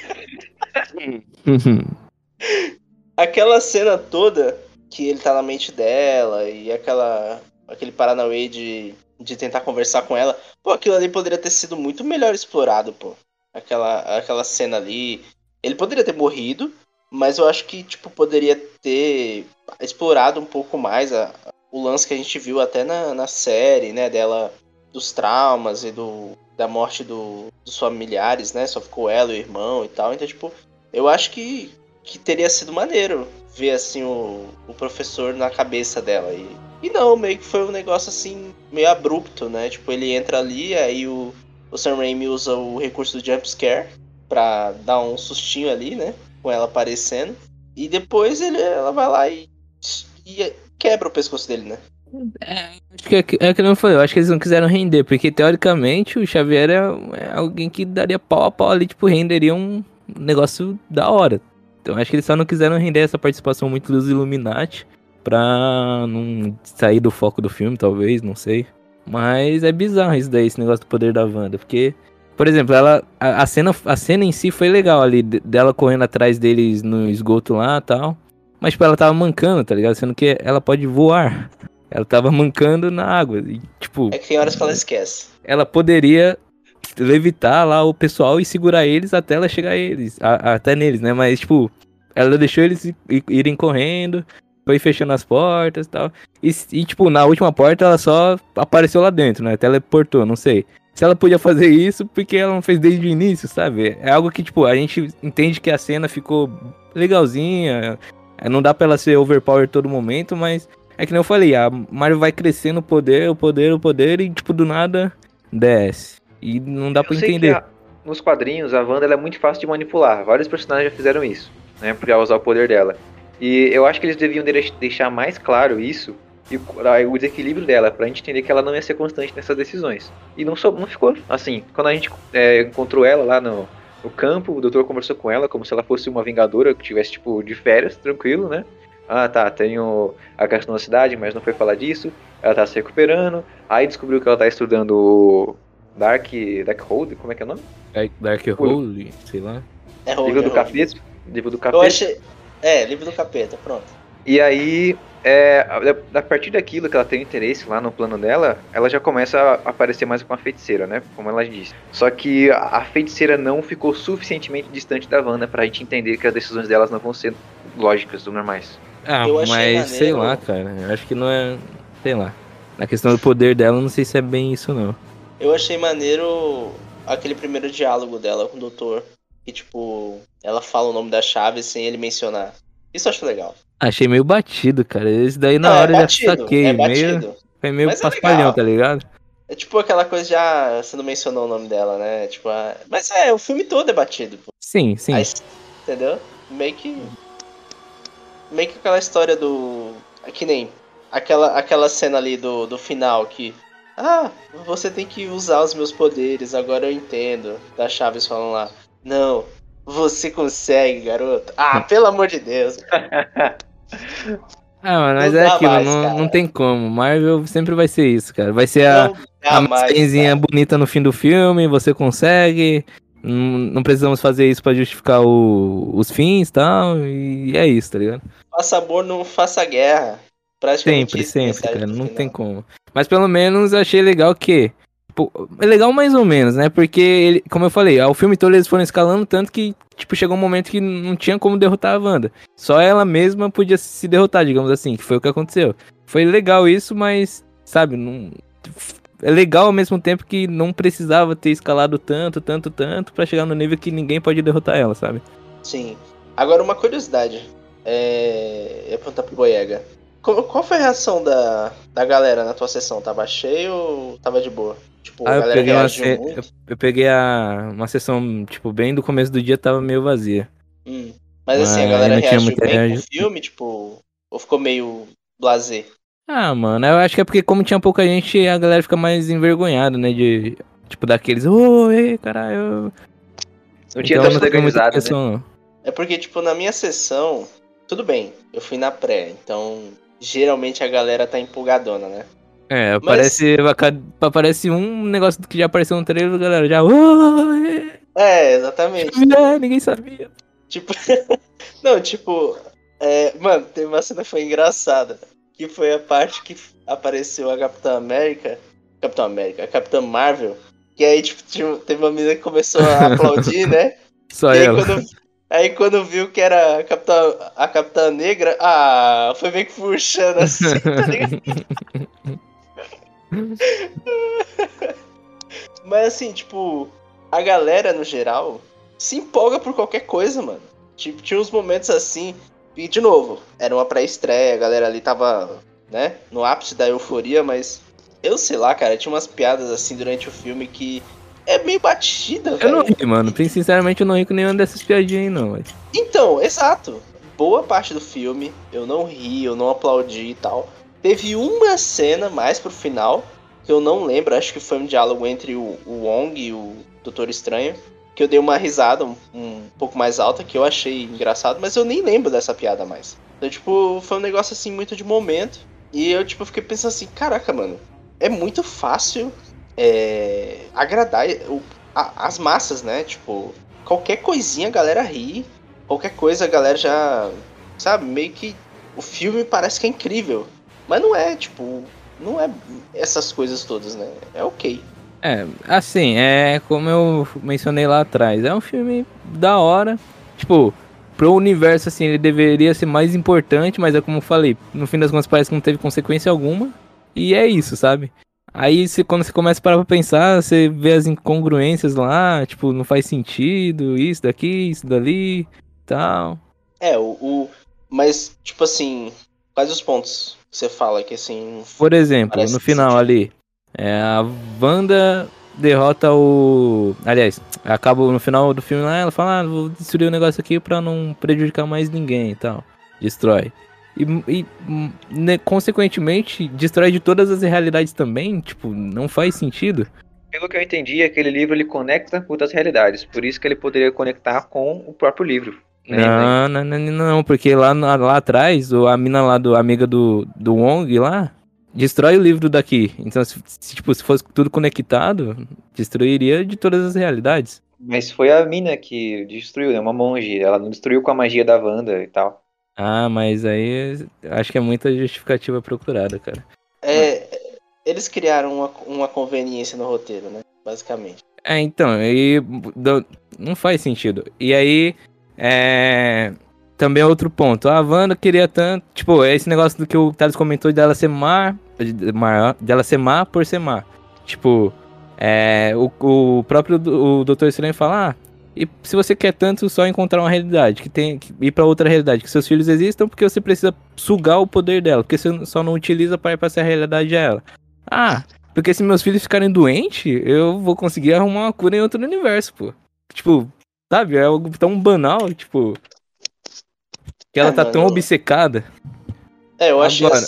aquela cena toda que ele tá na mente dela e aquela. aquele Paranauê de, de tentar conversar com ela. Pô, aquilo ali poderia ter sido muito melhor explorado, pô. Aquela, aquela cena ali. Ele poderia ter morrido, mas eu acho que, tipo, poderia ter explorado um pouco mais a, o lance que a gente viu até na, na série, né? Dela, dos traumas e do, da morte do, dos familiares, né? Só ficou ela e o irmão e tal. Então, tipo, eu acho que, que teria sido maneiro ver, assim, o, o professor na cabeça dela. E, e não, meio que foi um negócio, assim, meio abrupto, né? Tipo, ele entra ali, aí o, o Sam Raimi usa o recurso do jumpscare pra dar um sustinho ali, né? com ela aparecendo. E depois ele, ela vai lá e, e quebra o pescoço dele, né? É, acho que é, é que não foi. Eu acho que eles não quiseram render, porque teoricamente o Xavier é, é, alguém que daria pau a pau ali, tipo, renderia um negócio da hora. Então acho que eles só não quiseram render essa participação muito dos Illuminati pra não sair do foco do filme, talvez, não sei. Mas é bizarro isso daí, esse negócio do poder da Wanda, porque por exemplo, ela a, a, cena, a cena em si foi legal ali, dela correndo atrás deles no esgoto lá tal. Mas, tipo, ela tava mancando, tá ligado? Sendo que ela pode voar. Ela tava mancando na água. E, tipo. É que tem horas que ela esquece. Ela poderia levitar lá o pessoal e segurar eles até ela chegar eles. A, até neles, né? Mas, tipo, ela deixou eles irem correndo, foi fechando as portas e tal. E, e, tipo, na última porta ela só apareceu lá dentro, né? Teleportou, não sei. Se ela podia fazer isso, porque ela não fez desde o início, sabe? É algo que, tipo, a gente entende que a cena ficou legalzinha. Não dá pra ela ser overpower todo momento, mas é que nem eu falei, a Mario vai crescendo o poder, o poder, o poder, e, tipo, do nada desce. E não dá pra entender. A, nos quadrinhos, a Wanda é muito fácil de manipular. Vários personagens já fizeram isso, né? Pra usar o poder dela. E eu acho que eles deviam deixar mais claro isso e o desequilíbrio dela, pra gente entender que ela não ia ser constante nessas decisões. E não, só, não ficou assim. Quando a gente é, encontrou ela lá no, no campo, o doutor conversou com ela como se ela fosse uma vingadora que tivesse, tipo, de férias, tranquilo, né? Ah, tá, tenho a questão da cidade, mas não foi falar disso. Ela tá se recuperando. Aí descobriu que ela tá estudando Dark, Dark Hold, como é que é o nome? Dark, Dark Hold, sei lá. É Hold, livro é do capeta. Livro do capeta. Eu achei... É, livro do capeta, pronto. E aí, é, a, partir daquilo que ela tem interesse lá no plano dela, ela já começa a aparecer mais com a feiticeira, né? Como ela disse. Só que a feiticeira não ficou suficientemente distante da Wanda pra gente entender que as decisões delas não vão ser lógicas ou normais. Ah, mas maneiro. sei lá, cara. Eu acho que não é. Sei lá. Na questão do poder dela, não sei se é bem isso, não. Eu achei maneiro aquele primeiro diálogo dela com o doutor. Que, tipo, ela fala o nome da chave sem ele mencionar. Isso eu acho legal. Achei meio batido, cara. Esse daí na não, é hora é batido, já saquei. É meio, foi meio mas é paspalhão, é tá ligado? É tipo aquela coisa de, ah, você não mencionou o nome dela, né? Tipo, ah, mas é, o filme todo é batido. Pô. Sim, sim. Aí, entendeu? Meio que. Meio que aquela história do. Que nem. Aquela, aquela cena ali do, do final que. Ah, você tem que usar os meus poderes, agora eu entendo. Da Chaves falando lá. Não, você consegue, garoto. Ah, pelo amor de Deus. Ah, mano, mas não é aquilo, mais, não, não tem como. Marvel sempre vai ser isso, cara. Vai ser a, a massinha bonita no fim do filme, você consegue. Não, não precisamos fazer isso para justificar o, os fins e tal. E é isso, tá ligado? Faça amor, não faça guerra. Sempre, sempre, cara. Não tem como. Mas pelo menos achei legal que tipo, é legal mais ou menos, né? Porque, ele, como eu falei, o filme todo eles foram escalando tanto que, tipo, chegou um momento que não tinha como derrotar a Wanda. Só ela mesma podia se derrotar, digamos assim, que foi o que aconteceu. Foi legal isso, mas, sabe, não... É legal ao mesmo tempo que não precisava ter escalado tanto, tanto, tanto para chegar no nível que ninguém pode derrotar ela, sabe? Sim. Agora, uma curiosidade. É... Eu ia perguntar pro Boyega. Qual foi a reação da, da galera na tua sessão? Tava cheio ou tava de boa? Tipo, ah, eu peguei, uma, se... eu, eu, peguei a, uma sessão, tipo, bem do começo do dia tava meio vazia. Hum. Mas assim, a galera reagiu bem reagi... pro filme, tipo, ou ficou meio blazer? Ah, mano, eu acho que é porque como tinha pouca gente, a galera fica mais envergonhada, né, de, tipo, daqueles, oi, caralho. Não tinha então, tão organizado, né? É porque, tipo, na minha sessão, tudo bem, eu fui na pré, então geralmente a galera tá empolgadona, né? É, aparece, Mas... aparece um negócio que já apareceu no trailer, galera já. É, exatamente. É, ninguém sabia. Tipo. Não, tipo. É, mano, tem uma cena que foi engraçada. Que foi a parte que apareceu a Capitã América. Capitã América, a Capitã Marvel. E aí, tipo, teve uma menina que começou a aplaudir, né? Só e ela. Aí quando, aí quando viu que era a Capitã, a Capitã Negra, ah, foi meio que puxando assim, tá ligado? Mas assim, tipo, a galera no geral se empolga por qualquer coisa, mano. Tipo, tinha uns momentos assim. E de novo, era uma pré-estreia, a galera ali tava, né, no ápice da euforia, mas eu sei lá, cara, tinha umas piadas assim durante o filme que é meio batida, velho. Eu não ri, mano. Sinceramente, eu não ri com nenhuma dessas piadinhas aí, não, velho. Então, exato. Boa parte do filme, eu não ri, eu não aplaudi e tal. Teve uma cena mais pro final, que eu não lembro, acho que foi um diálogo entre o, o Wong e o Doutor Estranho, que eu dei uma risada um, um, pouco mais alta, que eu achei engraçado, mas eu nem lembro dessa piada mais. Então, tipo, foi um negócio assim muito de momento. E eu, tipo, fiquei pensando assim, caraca, mano, é muito fácil é, agradar o, a, as massas, né? Tipo, qualquer coisinha a galera ri, qualquer coisa a galera já sabe? Meio que o filme parece que é incrível. Mas não é, tipo, não é essas coisas todas, né? É ok. É, assim, é como eu mencionei lá atrás, é um filme da hora. Tipo, pro universo, assim, ele deveria ser mais importante, mas é como eu falei, no fim das contas parece que não teve consequência alguma. E é isso, sabe? Aí você, quando você começa a parar pra pensar, você vê as incongruências lá, tipo, não faz sentido, isso daqui, isso dali, tal. É, o, o mas, tipo assim, quais os pontos que você fala que assim. Por exemplo, no final sentido. ali, é, a Wanda derrota o. Aliás, acaba no final do filme lá, ela fala, ah, vou destruir o negócio aqui pra não prejudicar mais ninguém e tal. Destrói. E, e né, consequentemente, destrói de todas as realidades também, tipo, não faz sentido. Pelo que eu entendi, aquele livro ele conecta com outras realidades, por isso que ele poderia conectar com o próprio livro. Né? Não, não, não, não, porque lá, lá atrás, a mina lá do amiga do, do Wong lá, destrói o livro daqui. Então, se, se, tipo, se fosse tudo conectado, destruiria de todas as realidades. Mas foi a mina que destruiu, né? Uma monge. Ela não destruiu com a magia da Wanda e tal. Ah, mas aí acho que é muita justificativa procurada, cara. É, eles criaram uma, uma conveniência no roteiro, né? Basicamente. É, então, aí não faz sentido. E aí, é, também outro ponto. A Wanda queria tanto. Tipo, é esse negócio do que o Thales comentou dela ser má. Dela ser má por ser má. Tipo, é, o, o próprio o Doutor Estranho fala: ah, e se você quer tanto só encontrar uma realidade, que tem que ir para outra realidade, que seus filhos existam, porque você precisa sugar o poder dela, porque você só não utiliza para ir pra essa realidade a ela. Ah, porque se meus filhos ficarem doentes, eu vou conseguir arrumar uma cura em outro universo, pô. Tipo, sabe? É algo tão banal, tipo. Que ela é, tá mano, tão obcecada. É, eu acho Agora,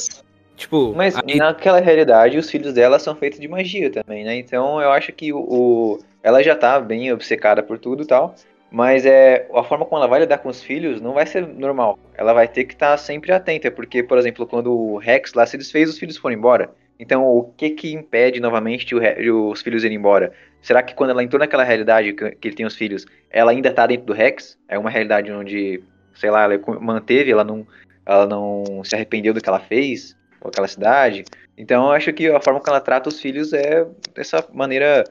Tipo, mas aí... naquela realidade os filhos dela são feitos de magia também, né? Então eu acho que o, o, ela já tá bem obcecada por tudo e tal, mas é a forma como ela vai lidar com os filhos não vai ser normal. Ela vai ter que estar tá sempre atenta, porque por exemplo, quando o Rex lá se desfez, os filhos foram embora. Então, o que que impede novamente os filhos irem embora? Será que quando ela entrou naquela realidade que, que ele tem os filhos, ela ainda tá dentro do Rex? É uma realidade onde sei lá, ela manteve, ela não, ela não se arrependeu do que ela fez, com aquela cidade. Então eu acho que a forma que ela trata os filhos é dessa maneira.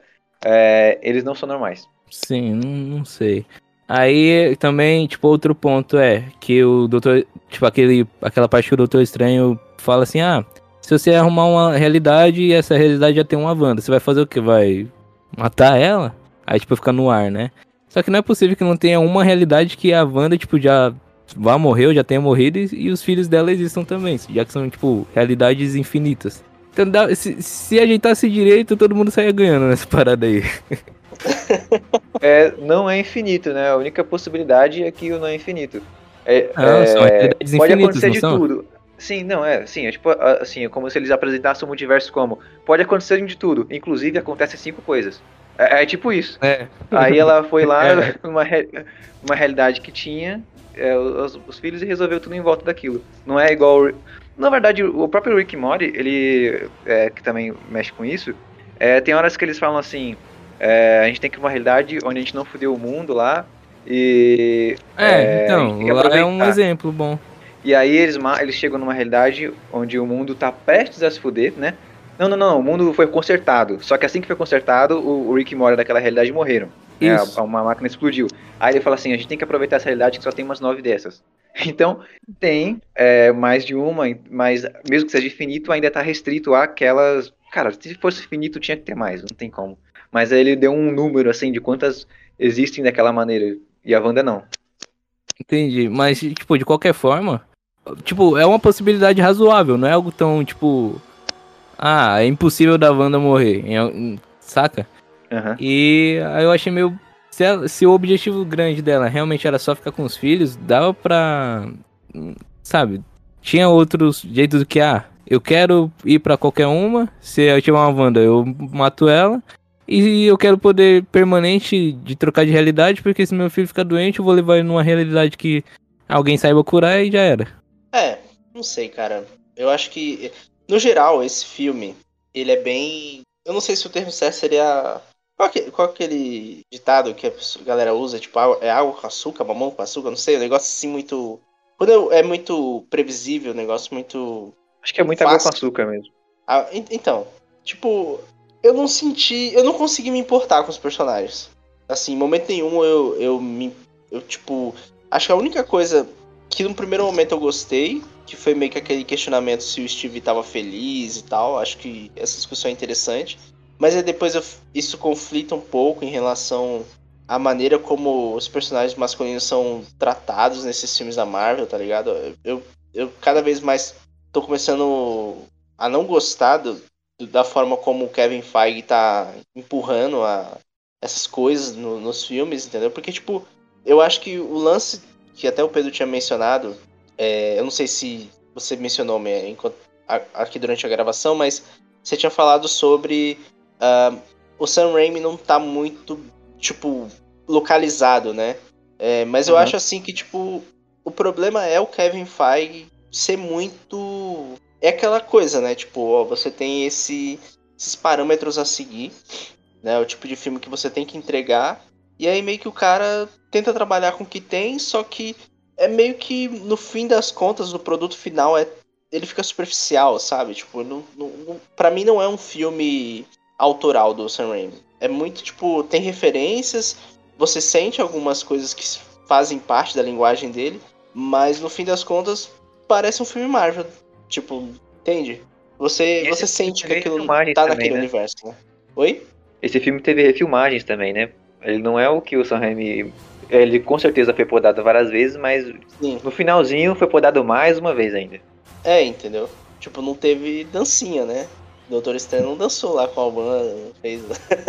É, eles não são normais. Sim, não, sei. Aí também, tipo, outro ponto é que o doutor. Tipo, aquele, aquela parte que o Doutor Estranho fala assim, ah, se você arrumar uma realidade e essa realidade já tem uma Wanda, você vai fazer o que? Vai matar ela? Aí, tipo, fica no ar, né? Só que não é possível que não tenha uma realidade que a Wanda, tipo, já vá morrer ou já tenha morrido e, e os filhos dela existam também, já que são, tipo, realidades infinitas. Então, se, se ajeitasse direito, todo mundo saia ganhando nessa parada aí. é, não é infinito, né? A única possibilidade é que o não é infinito. É, não, é, são realidades pode acontecer de são? tudo. Sim, não, é, sim, é tipo, assim, é como se eles apresentassem o multiverso como, pode acontecer de tudo, inclusive acontece cinco coisas. É, é tipo isso. É. Aí ela foi lá, é. uma, uma realidade que tinha, é, os, os, filhos e resolveu tudo em volta daquilo. Não é igual. Na verdade, o próprio Rick Mori, ele. É, que também mexe com isso, é, tem horas que eles falam assim. É, a gente tem que ir uma realidade onde a gente não fudeu o mundo lá. E. É, então, lá é um exemplo bom. E aí eles, eles chegam numa realidade onde o mundo tá prestes a se fuder, né? Não, não, não, o mundo foi consertado. Só que assim que foi consertado, o, o Rick e Morty daquela realidade morreram. É, uma máquina explodiu. Aí ele fala assim: a gente tem que aproveitar essa realidade que só tem umas nove dessas. Então, tem é, mais de uma, mas mesmo que seja infinito, ainda está restrito àquelas. Cara, se fosse infinito, tinha que ter mais, não tem como. Mas aí ele deu um número assim de quantas existem daquela maneira. E a Wanda não. Entendi. Mas, tipo, de qualquer forma, tipo, é uma possibilidade razoável, não é algo tão, tipo, ah, é impossível da Wanda morrer, saca? Uhum. E aí eu achei meio. Se, ela, se, o objetivo grande dela realmente era só ficar com os filhos, dava pra. Sabe? Tinha outros jeitos do que, ah, eu quero ir para qualquer uma. Se eu tiver uma Wanda, eu mato ela. E eu quero poder permanente de trocar de realidade, porque se meu filho ficar doente, eu vou levar ele numa realidade que alguém saiba curar e já era. É, não sei, cara. Eu acho que no geral, esse filme, ele é bem. Eu não sei se o termo certo seria. Qual, que, qual aquele ditado que a galera usa? Tipo, é água com açúcar, mamão com açúcar? Não sei, um negócio assim muito. Quando é muito previsível, negócio muito. Acho que é muita água com açúcar mesmo. Ah, en- então, tipo, eu não senti. Eu não consegui me importar com os personagens. Assim, em momento nenhum eu, eu me. Eu, tipo. Acho que a única coisa que no primeiro momento eu gostei, que foi meio que aquele questionamento se o Steve tava feliz e tal. Acho que essa discussão é interessante. Mas aí depois eu- isso conflita um pouco em relação à maneira como os personagens masculinos são tratados nesses filmes da Marvel, tá ligado? Eu, eu, cada vez mais tô começando a não gostar do- da forma como o Kevin Feige tá empurrando a, essas coisas no- nos filmes, entendeu? Porque, tipo, eu acho que o lance que até o Pedro tinha mencionado, é, eu não sei se você mencionou me- enquanto- aqui durante a gravação, mas você tinha falado sobre ah, o Sam Raimi não tá muito, tipo, localizado, né? É, mas eu Uhum. acho assim que, tipo, o problema é o Kevin Feige ser muito. É aquela coisa, né? Tipo, ó, você tem esse, esses parâmetros a seguir, né? O tipo de filme que você tem que entregar. E aí meio que o cara tenta trabalhar com o que tem, só que é meio que, no fim das contas, o produto final é. Ele fica superficial, sabe? Tipo, não, não, não, pra mim não é um filme autoral do Sam Raimi. É muito, tipo, tem referências, você sente algumas coisas que fazem parte da linguagem dele, mas no fim das contas parece um filme Marvel. Tipo, entende? Você, você sente que aquilo tá também, naquele né? universo, né? Oi? Esse filme teve refilmagens também, né? Ele não é o que o Sam Raimi... Ele com certeza foi podado várias vezes, mas Sim. no finalzinho foi podado mais uma vez ainda. É, entendeu? Tipo, não teve dancinha, né? Doutor Estranho não dançou lá com a banda, não fez.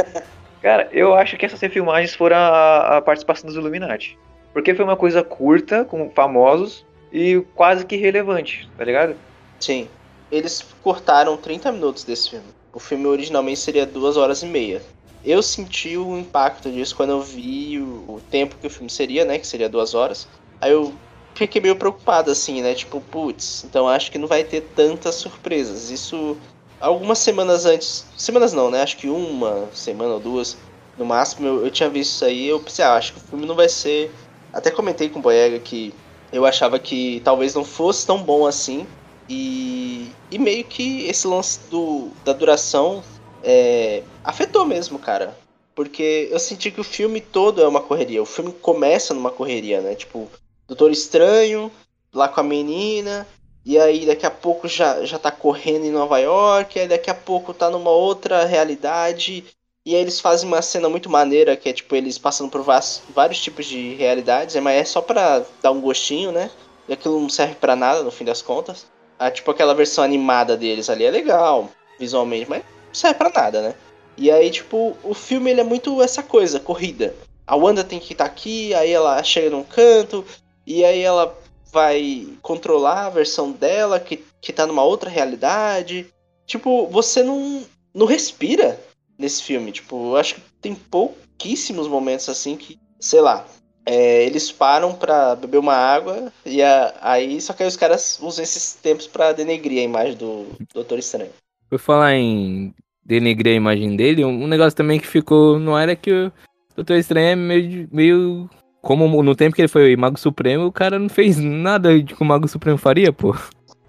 Cara, eu acho que essas refilmagens foram a, a participação dos Illuminati. Porque foi uma coisa curta, com famosos, e quase que relevante, tá ligado? Sim. Eles cortaram 30 minutos desse filme. O filme originalmente seria duas horas e meia. Eu senti o impacto disso quando eu vi o, o tempo que o filme seria, né? Que seria duas horas. Aí eu fiquei meio preocupado, assim, né? Tipo, putz, então acho que não vai ter tantas surpresas. Isso algumas semanas antes. Semanas não, né? Acho que uma semana ou duas. No máximo eu, eu tinha visto isso aí. Eu pensei, ah, acho que o filme não vai ser. Até comentei com o Boyega que eu achava que talvez não fosse tão bom assim. E, e meio que esse lance do, da duração é, afetou mesmo, cara. Porque eu senti que o filme todo é uma correria. O filme começa numa correria, né? Tipo, Doutor Estranho, lá com a menina, e aí daqui a pouco já, já tá correndo em Nova York, aí daqui a pouco tá numa outra realidade. E aí eles fazem uma cena muito maneira, que é tipo eles passando por vários, tipos de realidades, mas é só pra dar um gostinho, né? E aquilo não serve pra nada no fim das contas. Ah, tipo aquela versão animada deles ali é legal, visualmente, mas não serve pra nada, né? E aí, tipo, o filme ele é muito essa coisa, corrida. A Wanda tem que estar aqui, aí ela chega num canto, e aí ela vai controlar a versão dela, que, que tá numa outra realidade. Tipo, você não, não respira nesse filme. Tipo, eu acho que tem pouquíssimos momentos assim que, sei lá, é, eles param pra beber uma água e a- aí só que aí os caras usam esses tempos pra denegrir a imagem do Doutor Estranho. Por falar em denegrir a imagem dele, um negócio também que ficou no ar é que o Doutor Estranho é meio, meio. Como no tempo que ele foi Mago Supremo, o cara não fez nada que o Mago Supremo faria, pô.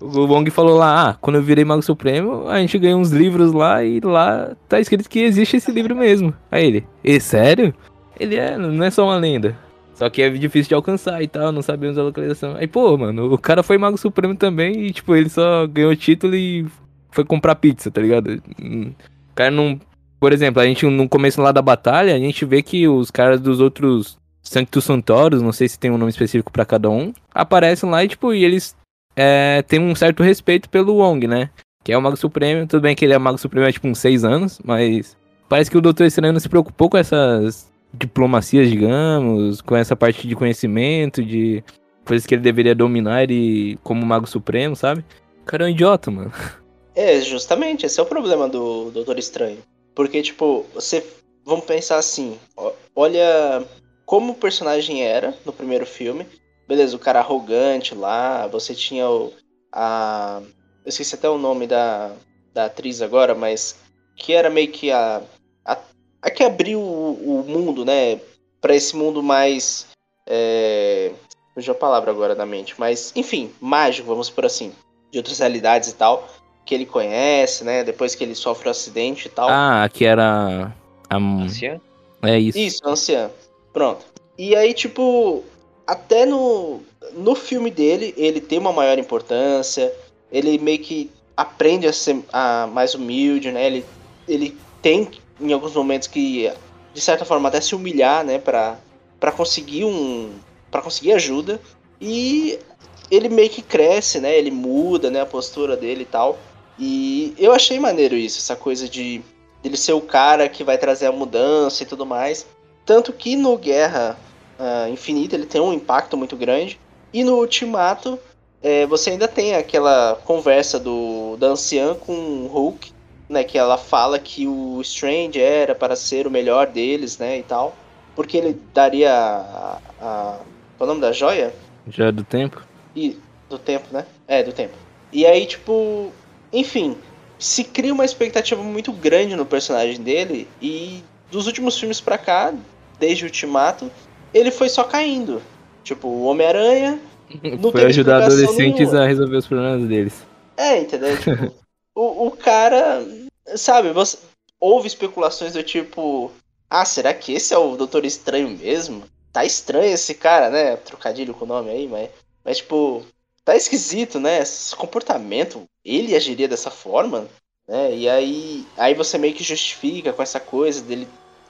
O Wong falou lá, ah, quando eu virei Mago Supremo, a gente ganhou uns livros lá e lá tá escrito que existe esse livro mesmo. Aí ele, e sério? Ele é, não é só uma lenda. Só que é difícil de alcançar e tal, não sabemos a localização. Aí, pô, mano, o cara foi Mago Supremo também e, tipo, ele só ganhou o título e foi comprar pizza, tá ligado? Hum, O cara não. Por exemplo, a gente no começo lá da batalha, a gente vê que os caras dos outros Sanctus Santoros, não sei se tem um nome específico pra cada um, aparecem lá e, tipo, e eles é, têm um certo respeito pelo Wong, né? Que é o Mago Supremo. Tudo bem que ele é Mago Supremo há, tipo, uns seis anos, mas parece que o Doutor Estranho não se preocupou com essas diplomacias, digamos, com essa parte de conhecimento, de coisas que ele deveria dominar e como Mago Supremo, sabe? O cara é um idiota, mano. É, justamente, esse é o problema do Doutor Estranho. Porque, tipo, você. Vamos pensar assim: olha como o personagem era no primeiro filme. Beleza, o cara arrogante lá, você tinha o. A. Eu esqueci até o nome da, da atriz agora, mas. Que era meio que a. A, a que abriu o, o mundo, né? Pra esse mundo mais. é, fugiu a palavra agora da mente. Mas, enfim, mágico, vamos por assim. De outras realidades e tal. Que ele conhece, né? Depois que ele sofre o um acidente e tal. Ah, que era. A... Anciã? É isso. Isso, anciã. Pronto. E aí, tipo, até no, no filme dele, ele tem uma maior importância. Ele meio que aprende a ser a, mais humilde, né? Ele, ele tem, em alguns momentos, que, de certa forma, até se humilhar, né? Pra, pra conseguir um. para conseguir ajuda. E ele meio que cresce, né? Ele muda, né? A postura dele e tal. E eu achei maneiro isso, essa coisa de ele ser o cara que vai trazer a mudança e tudo mais. Tanto que no Guerra uh, Infinita ele tem um impacto muito grande. E no Ultimato é, você ainda tem aquela conversa do da anciã com o Hulk, né? Que ela fala que o Strange era para ser o melhor deles, né? E tal. Porque ele daria a. a qual é o nome da joia? Joia do tempo? E, do tempo, né? É, do tempo. E aí, tipo. Enfim, se cria uma expectativa muito grande no personagem dele. E dos últimos filmes pra cá, desde o Ultimato, ele foi só caindo. Tipo, o Homem-Aranha. Foi ajudar adolescentes nenhuma. a resolver os problemas deles. É, entendeu? Tipo, o, o cara. Sabe, você houve especulações do tipo. Ah, será que esse é o Doutor Estranho mesmo? Tá estranho esse cara, né? Trocadilho com o nome aí, mas. Mas, tipo, tá esquisito, né? Esse comportamento. Ele agiria dessa forma, né? E aí, aí você meio que justifica com essa coisa dele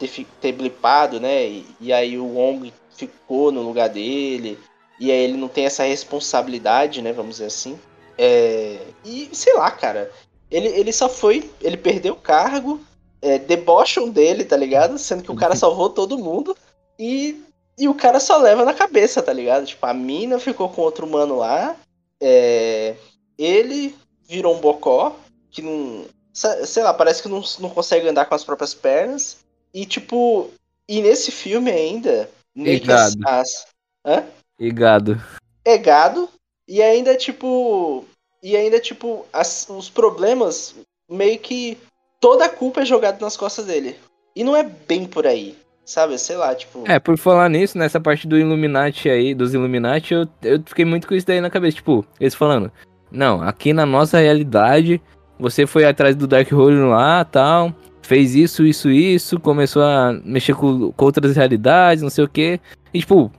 ter, ter blipado, né? E, e aí o Wong ficou no lugar dele. E aí ele não tem essa responsabilidade, né? Vamos dizer assim. É, e sei lá, cara. Ele, ele só foi. Ele perdeu o cargo. É, debocham dele, tá ligado? Sendo que o cara salvou todo mundo. E, e o cara só leva na cabeça, tá ligado? Tipo, a mina ficou com outro mano lá. É, ele virou um bocó. Que não. Sei lá, parece que não, não consegue andar com as próprias pernas. E tipo. E nesse filme ainda. E gado. As, hã? E gado. É gado. E ainda, tipo. E ainda, tipo, as, os problemas meio que. Toda a culpa é jogada nas costas dele. E não é bem por aí. Sabe? Sei lá, tipo. É, por falar nisso, nessa parte do Illuminati aí, dos Illuminati, eu, eu fiquei muito com isso daí na cabeça. Tipo, eles falando. Não, aqui na nossa realidade, você foi atrás do Dark Hole lá tal fez isso, isso, isso, começou a mexer com, com outras realidades, não sei o que. E tipo,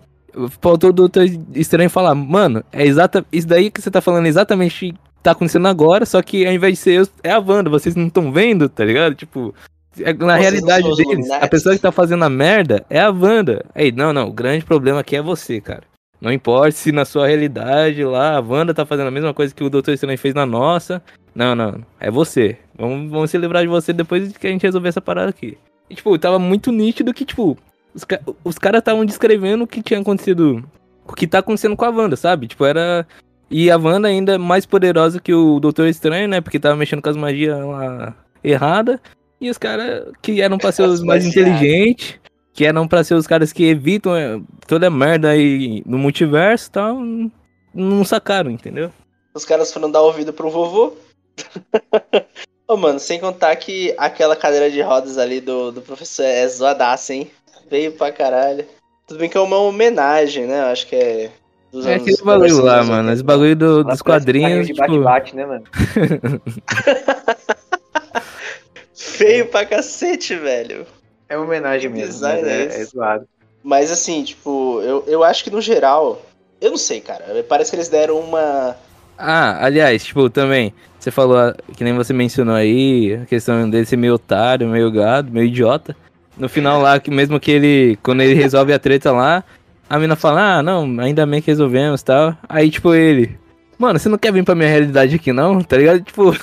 faltou o Doutor Estranho falar, mano, é exata, isso daí que você tá falando exatamente tá acontecendo agora, só que ao invés de ser eu, é a Wanda, vocês não estão vendo, tá ligado? Tipo, é, na vocês realidade deles, a pessoa que tá fazendo a merda é a Wanda. Aí, não, não, o grande problema aqui é você, cara. Não importa se na sua realidade lá a Wanda tá fazendo a mesma coisa que o Doutor Estranho fez na nossa. Não, não, é você. Vamos, vamos se livrar de você depois que a gente resolver essa parada aqui. E, tipo, tava muito nítido que, tipo, os, os caras estavam descrevendo o que tinha acontecido. O que tá acontecendo com a Wanda, sabe? Tipo, era. E a Wanda ainda mais poderosa que o Doutor Estranho, né? Porque tava mexendo com as magias lá errada. E os caras que eram pra ser os mais inteligentes, que eram pra ser os caras que evitam é, toda a merda aí no multiverso e tal, não sacaram, entendeu? Os caras foram dar ouvido pro vovô. Ô, mano, sem contar que aquela cadeira de rodas ali do, do professor é zoadaça, hein? Veio pra caralho. Tudo bem que é uma homenagem, né? Eu acho que é. Dos é aquele bagulho lá, mano. Esse bagulho do, dos quadrinhos. De tipo... bate-bate, né, mano? Feio pra cacete, velho. É uma homenagem que mesmo. Design é, é, é zoado. Mas assim, tipo, eu, eu acho que no geral. Eu não sei, cara. Parece que eles deram uma ah, aliás, tipo, também, você falou, que nem você mencionou aí, a questão dele ser meio otário, meio gado, meio idiota. No final lá, que mesmo que ele, quando ele resolve a treta lá, a mina fala, ah, não, ainda bem que resolvemos e tal. Aí, tipo, ele, mano, você não quer vir pra minha realidade aqui não, tá ligado? Tipo,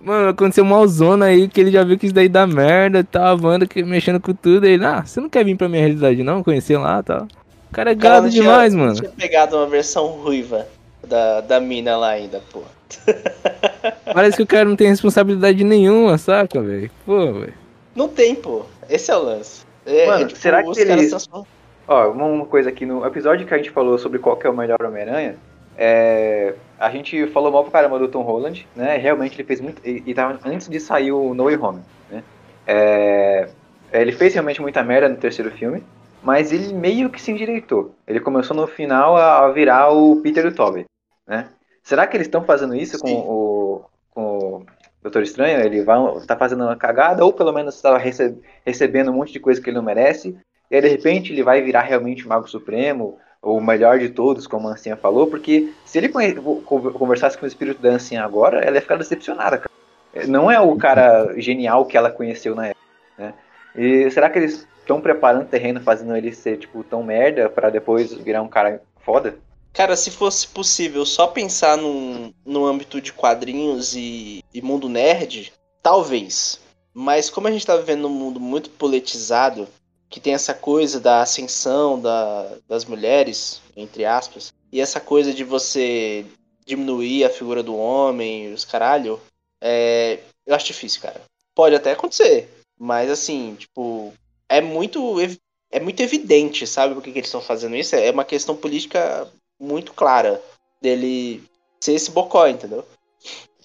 mano, aconteceu uma zona aí que ele já viu que isso daí dá merda, tá, a Wanda que, mexendo com tudo. Ele, ah, você não quer vir pra minha realidade não, conhecer lá e tal. O cara é gado demais, tinha, mano. tinha pegado uma versão ruiva da, da mina lá ainda, pô. Parece que o cara não tem responsabilidade nenhuma, saca, velho? Pô, velho. Não tem, pô. Esse é o lance. É, Mano, é, tipo, será que ele... São... Ó, uma coisa aqui, no episódio que a gente falou sobre qual que é o melhor Homem-Aranha, é... a gente falou mal pro caramba do Tom Holland, né? Realmente ele fez muito... E, e tava antes de sair o No Way Home, né? É... Ele fez realmente muita merda no terceiro filme, mas ele meio que se endireitou. Ele começou no final a virar o Peter do Toby, né? Será que eles estão fazendo isso com o, com o Doutor Estranho? Ele vai, tá fazendo uma cagada ou pelo menos está receb, recebendo um monte de coisa que ele não merece? E aí de repente ele vai virar realmente o Mago Supremo, o melhor de todos, como a Ancinha falou, porque se ele conversasse com o espírito da Ancinha agora, ela ia ficar decepcionada, cara. Não é o cara genial que ela conheceu na época, né? E será que eles estão preparando terreno, fazendo ele ser, tipo, tão merda para depois virar um cara foda? Cara, se fosse possível só pensar num, no âmbito de quadrinhos e, e mundo nerd, talvez. Mas como a gente tá vivendo num mundo muito politizado, que tem essa coisa da ascensão da, das mulheres, entre aspas, e essa coisa de você diminuir a figura do homem, os caralho, é, eu acho difícil, cara. Pode até acontecer, mas assim, tipo, é muito é muito evidente, sabe, por que, que eles estão fazendo isso? É uma questão política muito clara dele ser esse bocó, entendeu?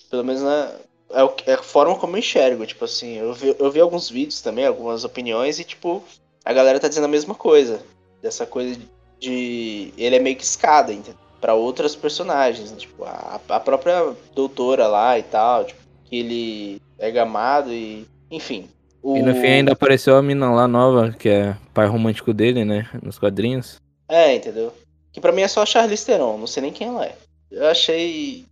Pelo menos na, é, é a forma como eu enxergo, tipo assim, eu vi, eu vi alguns vídeos também, algumas opiniões, e tipo, a galera tá dizendo a mesma coisa. Dessa coisa de. Ele é meio que escada, entendeu? Pra outras personagens, né? tipo, a, a própria doutora lá e tal, tipo, que ele é gamado e. Enfim. O... E no fim ainda apareceu a mina lá nova, que é pai romântico dele, né? Nos quadrinhos. É, entendeu? Que pra mim é só a Charlize Theron, não sei nem quem ela é. Eu achei.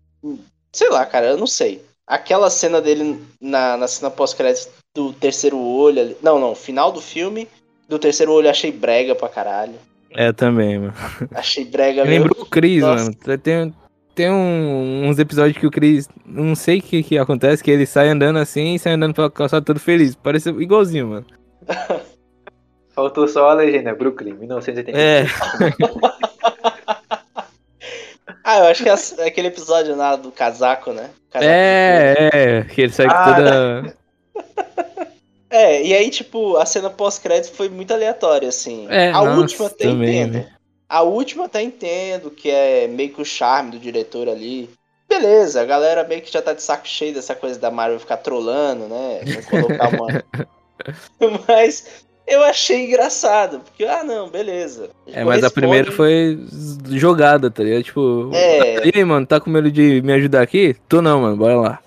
Sei lá, cara, eu não sei. Aquela cena dele na, na cena pós-crédito do terceiro olho. Ali... Não, não, final do filme. Do terceiro olho achei brega pra caralho. É, também, mano. Achei brega mesmo. Lembrou o Chris, Nossa. mano. Tem, tem um, uns episódios que o Chris. Não sei o que, que acontece, que ele sai andando assim e sai andando pela calçada todo feliz. Parece igualzinho, mano. Faltou só a legenda, Brooklyn, 1985. É. ah, eu acho que é aquele episódio lá do casaco, né? Casaco é, é, que ele sai ah, toda. É, e aí, tipo, a cena pós-crédito foi muito aleatória, assim. É, a nossa, última até também, entendo. Né? A última até entendo, que é meio que o charme do diretor ali. Beleza, a galera meio que já tá de saco cheio dessa coisa da Marvel ficar trolando, né? Colocar uma. Mas eu achei engraçado, porque, ah, não, beleza. É, mas a primeira foi jogada, tá ligado? Tipo, é... e aí, mano, tá com medo de me ajudar aqui? Tô não, mano, bora lá.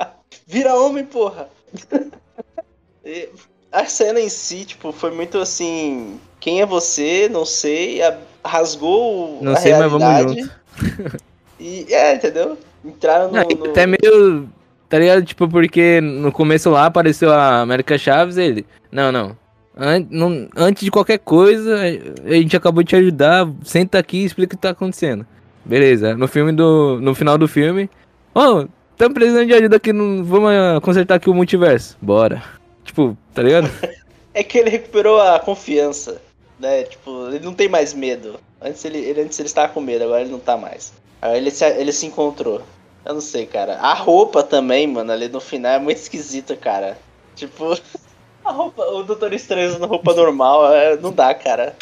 Vira homem, porra. a cena em si, tipo, foi muito assim. Quem é você? Não sei. rasgou não a sei, realidade. Mas vamos junto. E é, entendeu? Entraram no, no. Até meio. Tá ligado? Tipo, porque no começo lá apareceu a América Chaves ele. Não, não. Antes de qualquer coisa, a gente acabou de te ajudar. Senta aqui e explica o que tá acontecendo. Beleza. No filme do. No final do filme. Oh, estamos precisando de ajuda aqui. Vamos consertar aqui o multiverso. Bora. Tipo, tá ligado? é que ele recuperou a confiança. Né? Tipo, ele não tem mais medo. Antes ele, ele, antes ele estava com medo, agora ele não tá mais. Agora ele se, ele se encontrou. Eu não sei, cara. A roupa também, mano, ali no final é muito esquisita, cara. Tipo. A roupa, o Doutor Estranho usando roupa normal, é, não dá, cara.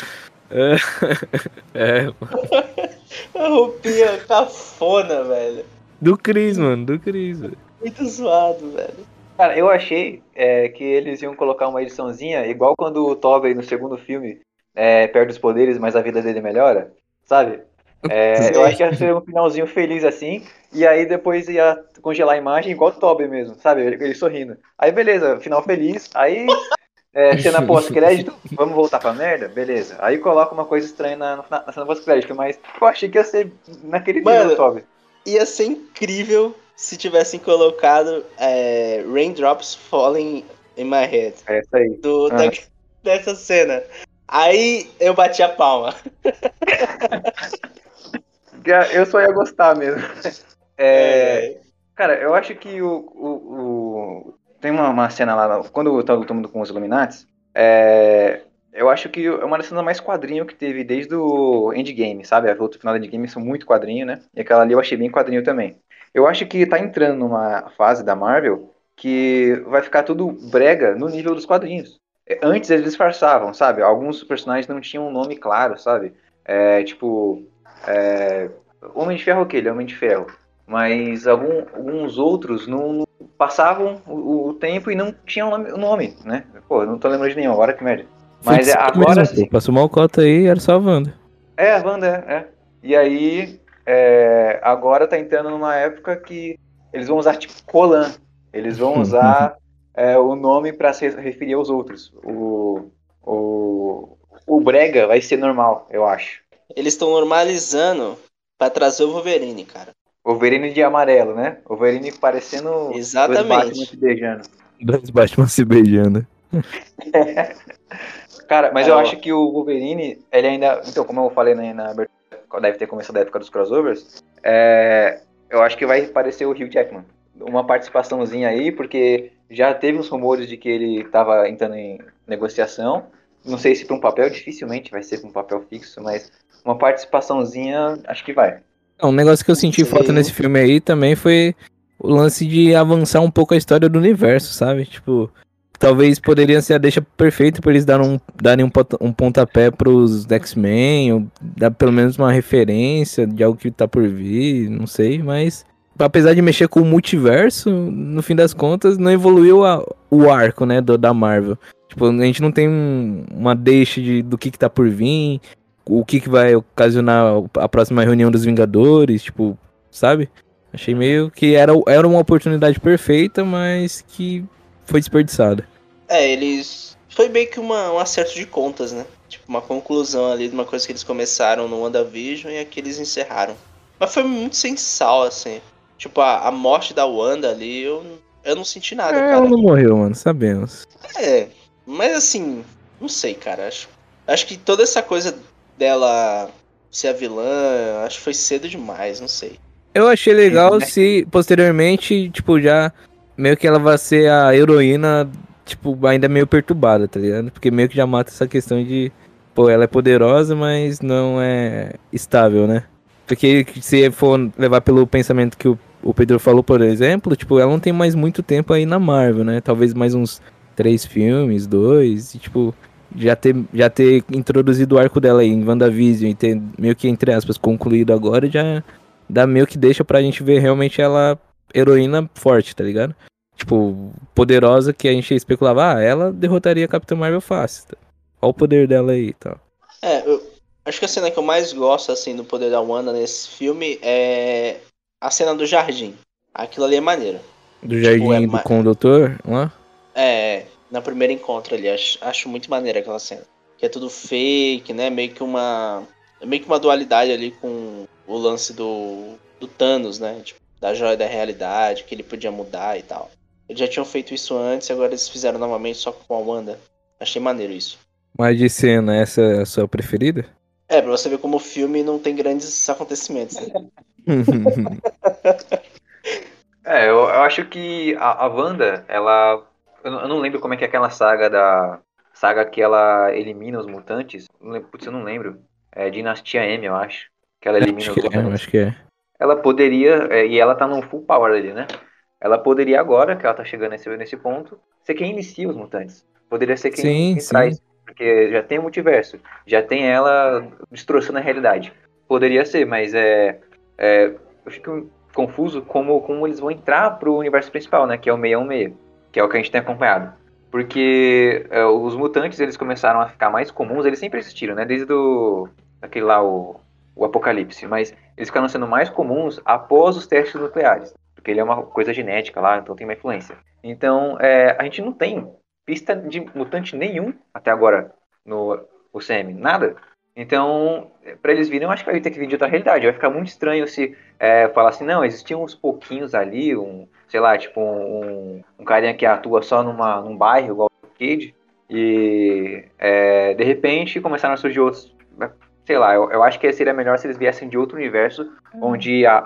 É. é. a roupinha cafona, velho. Do Cris, mano, do Cris, velho. Muito zoado, velho. Cara, eu achei é, que eles iam colocar uma ediçãozinha, igual quando o Tobey no segundo filme é, perde os poderes, mas a vida dele melhora, sabe? É, eu acho que ia ser um finalzinho feliz assim, e aí depois ia congelar a imagem igual o Toby mesmo, sabe? Ele, ele sorrindo. Aí beleza, final feliz, aí é, cena pós-crédito, vamos voltar pra merda? Beleza. Aí coloca uma coisa estranha na, na, na cena pós-crédito, mas eu achei que ia ser naquele Mano, dia, Toby. Ia ser incrível se tivessem colocado é, Raindrops Falling in My Head. É isso aí. Do, ah. da, dessa cena. Aí eu bati a palma. Eu só ia gostar mesmo. É, é. Cara, eu acho que o. o, o... Tem uma, uma, cena lá, quando eu tava lutando com os Illuminati, é, eu acho que é uma das cenas mais quadrinho que teve desde o Endgame, sabe? A luta final do Endgame são muito quadrinho, né? E aquela ali eu achei bem quadrinho também. Eu acho que tá entrando numa fase da Marvel que vai ficar tudo brega no nível dos quadrinhos. Antes eles disfarçavam, sabe? Alguns personagens não tinham um nome claro, sabe? É, tipo, é, Homem de Ferro, aquele, Homem de Ferro. Mas algum, alguns outros não, não passavam o, o, tempo e não tinham o nome, né? Pô, não tô lembrando de nenhum, agora que merda. Mas é, agora mesmo. Passou mal cota aí, era só a Wanda. É, a Wanda, é. é. E aí, é, agora tá entrando numa época que eles vão usar tipo Colan. Eles vão usar é, o nome para se referir aos outros. O, o, o Brega vai ser normal, eu acho. Eles estão normalizando para trazer o Wolverine, cara. Wolverine de amarelo, né? Wolverine parecendo Exatamente. dois Batman se beijando. Dois Batman se beijando. Cara, mas É, eu ó. acho que o Wolverine, ele ainda. Então, como eu falei na, na abertura, deve ter começado a época dos crossovers, é, eu acho que vai parecer o Hugh Jackman. Uma participaçãozinha aí, porque já teve uns rumores de que ele tava entrando em negociação. Não sei se para um papel, dificilmente vai ser para um papel fixo, mas uma participaçãozinha, acho que vai. É, Um negócio que eu senti Sim. falta nesse filme aí também foi o lance de avançar um pouco a história do universo, sabe? Tipo, talvez poderia ser a deixa perfeita pra eles darem um, darem um, um pontapé pros X-Men, ou dar pelo menos uma referência de algo que tá por vir, não sei, mas apesar de mexer com o multiverso, no fim das contas, não evoluiu a- o arco, né, do- da Marvel. Tipo, a gente não tem um- uma deixa de, do que que tá por vir, o que que vai ocasionar a próxima reunião dos Vingadores, tipo, sabe? Achei meio que era, era uma oportunidade perfeita, mas que foi desperdiçada. É, eles. Foi meio que uma, um acerto de contas, né? Tipo, uma conclusão ali de uma coisa que eles começaram no WandaVision e aqui eles encerraram. Mas foi muito sem sal, assim. Tipo, a, a morte da Wanda ali, eu, eu não senti nada, É, cara. ela não morreu, mano, sabemos. É, mas assim, não sei, cara. Acho, acho que toda essa coisa dela ser a vilã, acho que foi cedo demais, não sei. Eu achei legal se posteriormente, tipo, já meio que ela vai ser a heroína, tipo, ainda meio perturbada, tá ligado? Porque meio que já mata essa questão de, pô, ela é poderosa, mas não é estável, né? Porque se for levar pelo pensamento que o, o Pedro falou, por exemplo, tipo, ela não tem mais muito tempo aí na Marvel, né? Talvez mais uns três filmes, dois, e tipo, já ter, já ter introduzido o arco dela aí em WandaVision e ter meio que, entre aspas, concluído agora, já dá meio que deixa pra gente ver realmente ela heroína forte, tá ligado? Tipo, poderosa que a gente especulava, ah, ela derrotaria a Capitã Marvel fácil. Tá? Olha o poder dela aí e tal. É, eu acho que a cena que eu mais gosto, assim, do poder da Wanda nesse filme é a cena do jardim. Aquilo ali é maneiro. Do jardim é do, ma- com o doutor, lá. É, na primeiro encontro ali, acho, acho muito maneiro aquela cena. Que é tudo fake, né? Meio que uma. Meio que uma dualidade ali com o lance do, do Thanos, né? Tipo, da joia da realidade, que ele podia mudar e tal. Eles já tinham feito isso antes, agora eles fizeram novamente só com a Wanda. Achei maneiro isso. Mas de cena, essa é a sua preferida? É, pra você ver como o filme não tem grandes acontecimentos. Né? É, eu, eu acho que a, a Wanda, ela. Eu não, eu não lembro como é que é aquela saga da. Saga que ela elimina os mutantes. Não lembro, putz, eu não lembro. É Dinastia M, eu acho. Que ela elimina acho os que é, mutantes. acho que é. Ela poderia. é, e ela tá no full power ali, né? Ela poderia agora, que ela tá chegando nesse, nesse ponto, ser quem inicia os mutantes. Poderia ser quem, Sim, quem sim. traz. Porque já tem o multiverso. Já tem ela destroçando a realidade. Poderia ser, mas é. é eu fico confuso como, como eles vão entrar pro universo principal, né? Que é o 616, que é o que a gente tem acompanhado. Porque é, os mutantes, eles começaram a ficar mais comuns, eles sempre existiram, né? Desde do, aquele lá, o, o Apocalipse. Mas eles ficaram sendo mais comuns após os testes nucleares. Porque ele é uma coisa genética lá, então tem uma influência. Então, é, a gente não tem pista de mutante nenhum até agora no UCM. Nada. Então, para eles virem, eu acho que vai ter que vir de outra realidade. Vai ficar muito estranho se é, falar assim, não, existiam uns pouquinhos ali, um, sei lá, tipo um, um carinha que atua só numa, num bairro, igual o Cage, e é, de repente começaram a surgir outros. Sei lá, eu, eu acho que seria melhor se eles viessem de outro universo, onde a,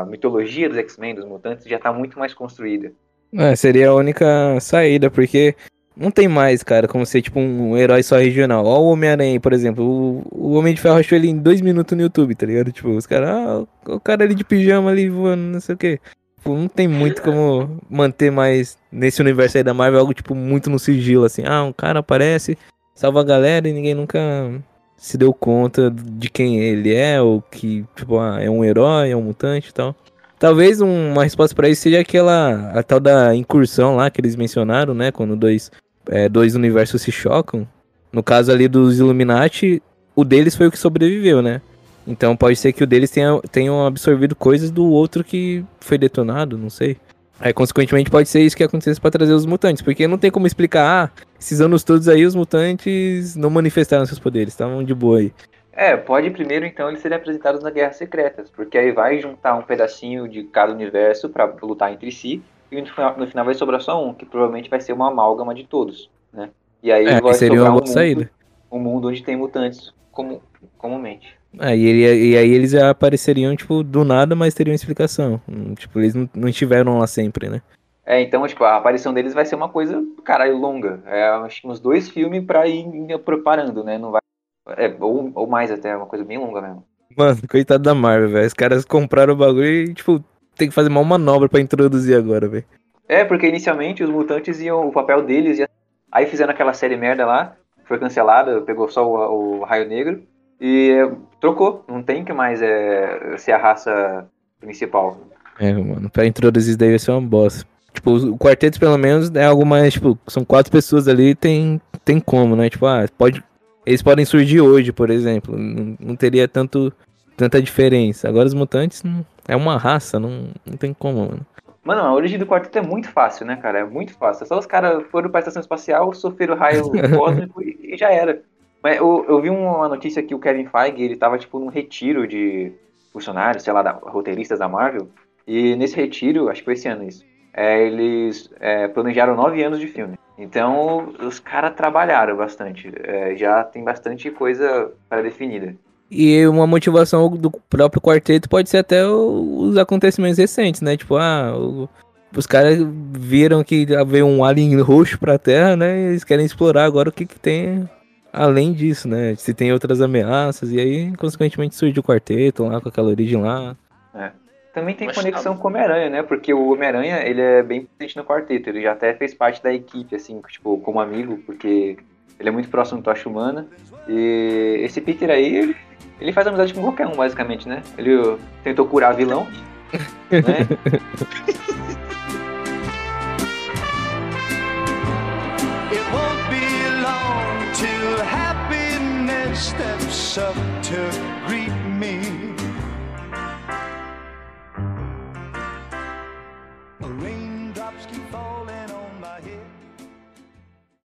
a mitologia dos X-Men, dos mutantes, já tá muito mais construída. É, seria a única saída, porque não tem mais, cara, como ser tipo um herói só regional. Ó o Homem-Aranha, por exemplo. O, o Homem de Ferro achou ele em dois minutos no YouTube, tá ligado? Tipo, os caras, ah, o cara ali de pijama ali voando, não sei o quê. Tipo, não tem muito como manter mais nesse universo aí da Marvel algo, tipo, muito no sigilo, assim. Ah, um cara aparece, salva a galera e ninguém nunca se deu conta de quem ele é, ou que, tipo, ah, é um herói, é um mutante e tal. Talvez um- uma resposta pra isso seja aquela, a tal da incursão lá que eles mencionaram, né? Quando dois, é, dois universos se chocam. No caso ali dos Illuminati, o deles foi o que sobreviveu, né? Então pode ser que o deles tenha, tenham absorvido coisas do outro que foi detonado, não sei. Aí, consequentemente, pode ser isso que acontecesse para trazer os mutantes, porque não tem como explicar, ah, esses anos todos aí os mutantes não manifestaram seus poderes, estavam de boa aí. É, pode primeiro então eles serem apresentados na Guerra Secretas, porque aí vai juntar um pedacinho de cada universo para lutar entre si, e no final, no final vai sobrar só um, que provavelmente vai ser uma amálgama de todos, né? E aí É, vai seria sobrar uma um mundo, saída. um mundo onde tem mutantes como, comumente. É, e, ele- e aí eles já apareceriam, tipo, do nada, mas teriam explicação. Hum, Tipo, eles não, não estiveram lá sempre, né? É, então, tipo, a aparição deles vai ser uma coisa, caralho, longa. É, acho que uns dois filmes pra ir indo preparando, né? Não vai. É, ou, ou mais até, uma coisa bem longa mesmo. Mano, coitado da Marvel, velho. Os caras compraram o bagulho e, tipo, tem que fazer uma manobra pra introduzir agora, velho. É, porque inicialmente os mutantes iam. O papel deles ia. Aí fizeram aquela série merda lá, foi cancelada, pegou só o, o Raio Negro e é, trocou. Não tem que mais é, ser a raça principal. É, mano, pra introduzir isso daí vai ser uma bosta. Tipo, o quarteto, pelo menos, é algo mais, tipo, são quatro pessoas ali, tem, tem como, né? Tipo, ah, pode. Eles podem surgir hoje, por exemplo. Não, não teria tanto, tanta diferença. Agora os mutantes não- é uma raça, não, não tem como, mano. Mano, a origem do quarteto é muito fácil, né, cara? É muito fácil. É só os caras foram pra estação espacial, sofreram raio cósmico e, e já era. Mas eu, eu vi uma notícia que o Kevin Feige, ele tava, tipo, num retiro de funcionários, sei lá, da, roteiristas da Marvel. E nesse retiro, acho que foi esse ano isso, é, eles é, planejaram nove anos de filme. Então, os caras trabalharam bastante. É, já tem bastante coisa pré-definida. E uma motivação do próprio quarteto pode ser até os acontecimentos recentes, né? Tipo, ah, os caras viram que veio um alien roxo pra Terra, né? E eles querem explorar agora o que, que tem além disso, né? Se tem outras ameaças, e aí, consequentemente, surge o quarteto lá, com aquela origem lá. Também tem conexão com o Homem-Aranha, né? Porque o Homem-Aranha, ele é bem presente no quarteto. Ele já até fez parte da equipe, assim, tipo, como amigo, porque ele é muito próximo do Tocha Humana. E esse Peter aí, ele, ele faz amizade com qualquer um, basicamente, né? Ele tentou curar vilão, né? It won't be long till happiness steps up to greet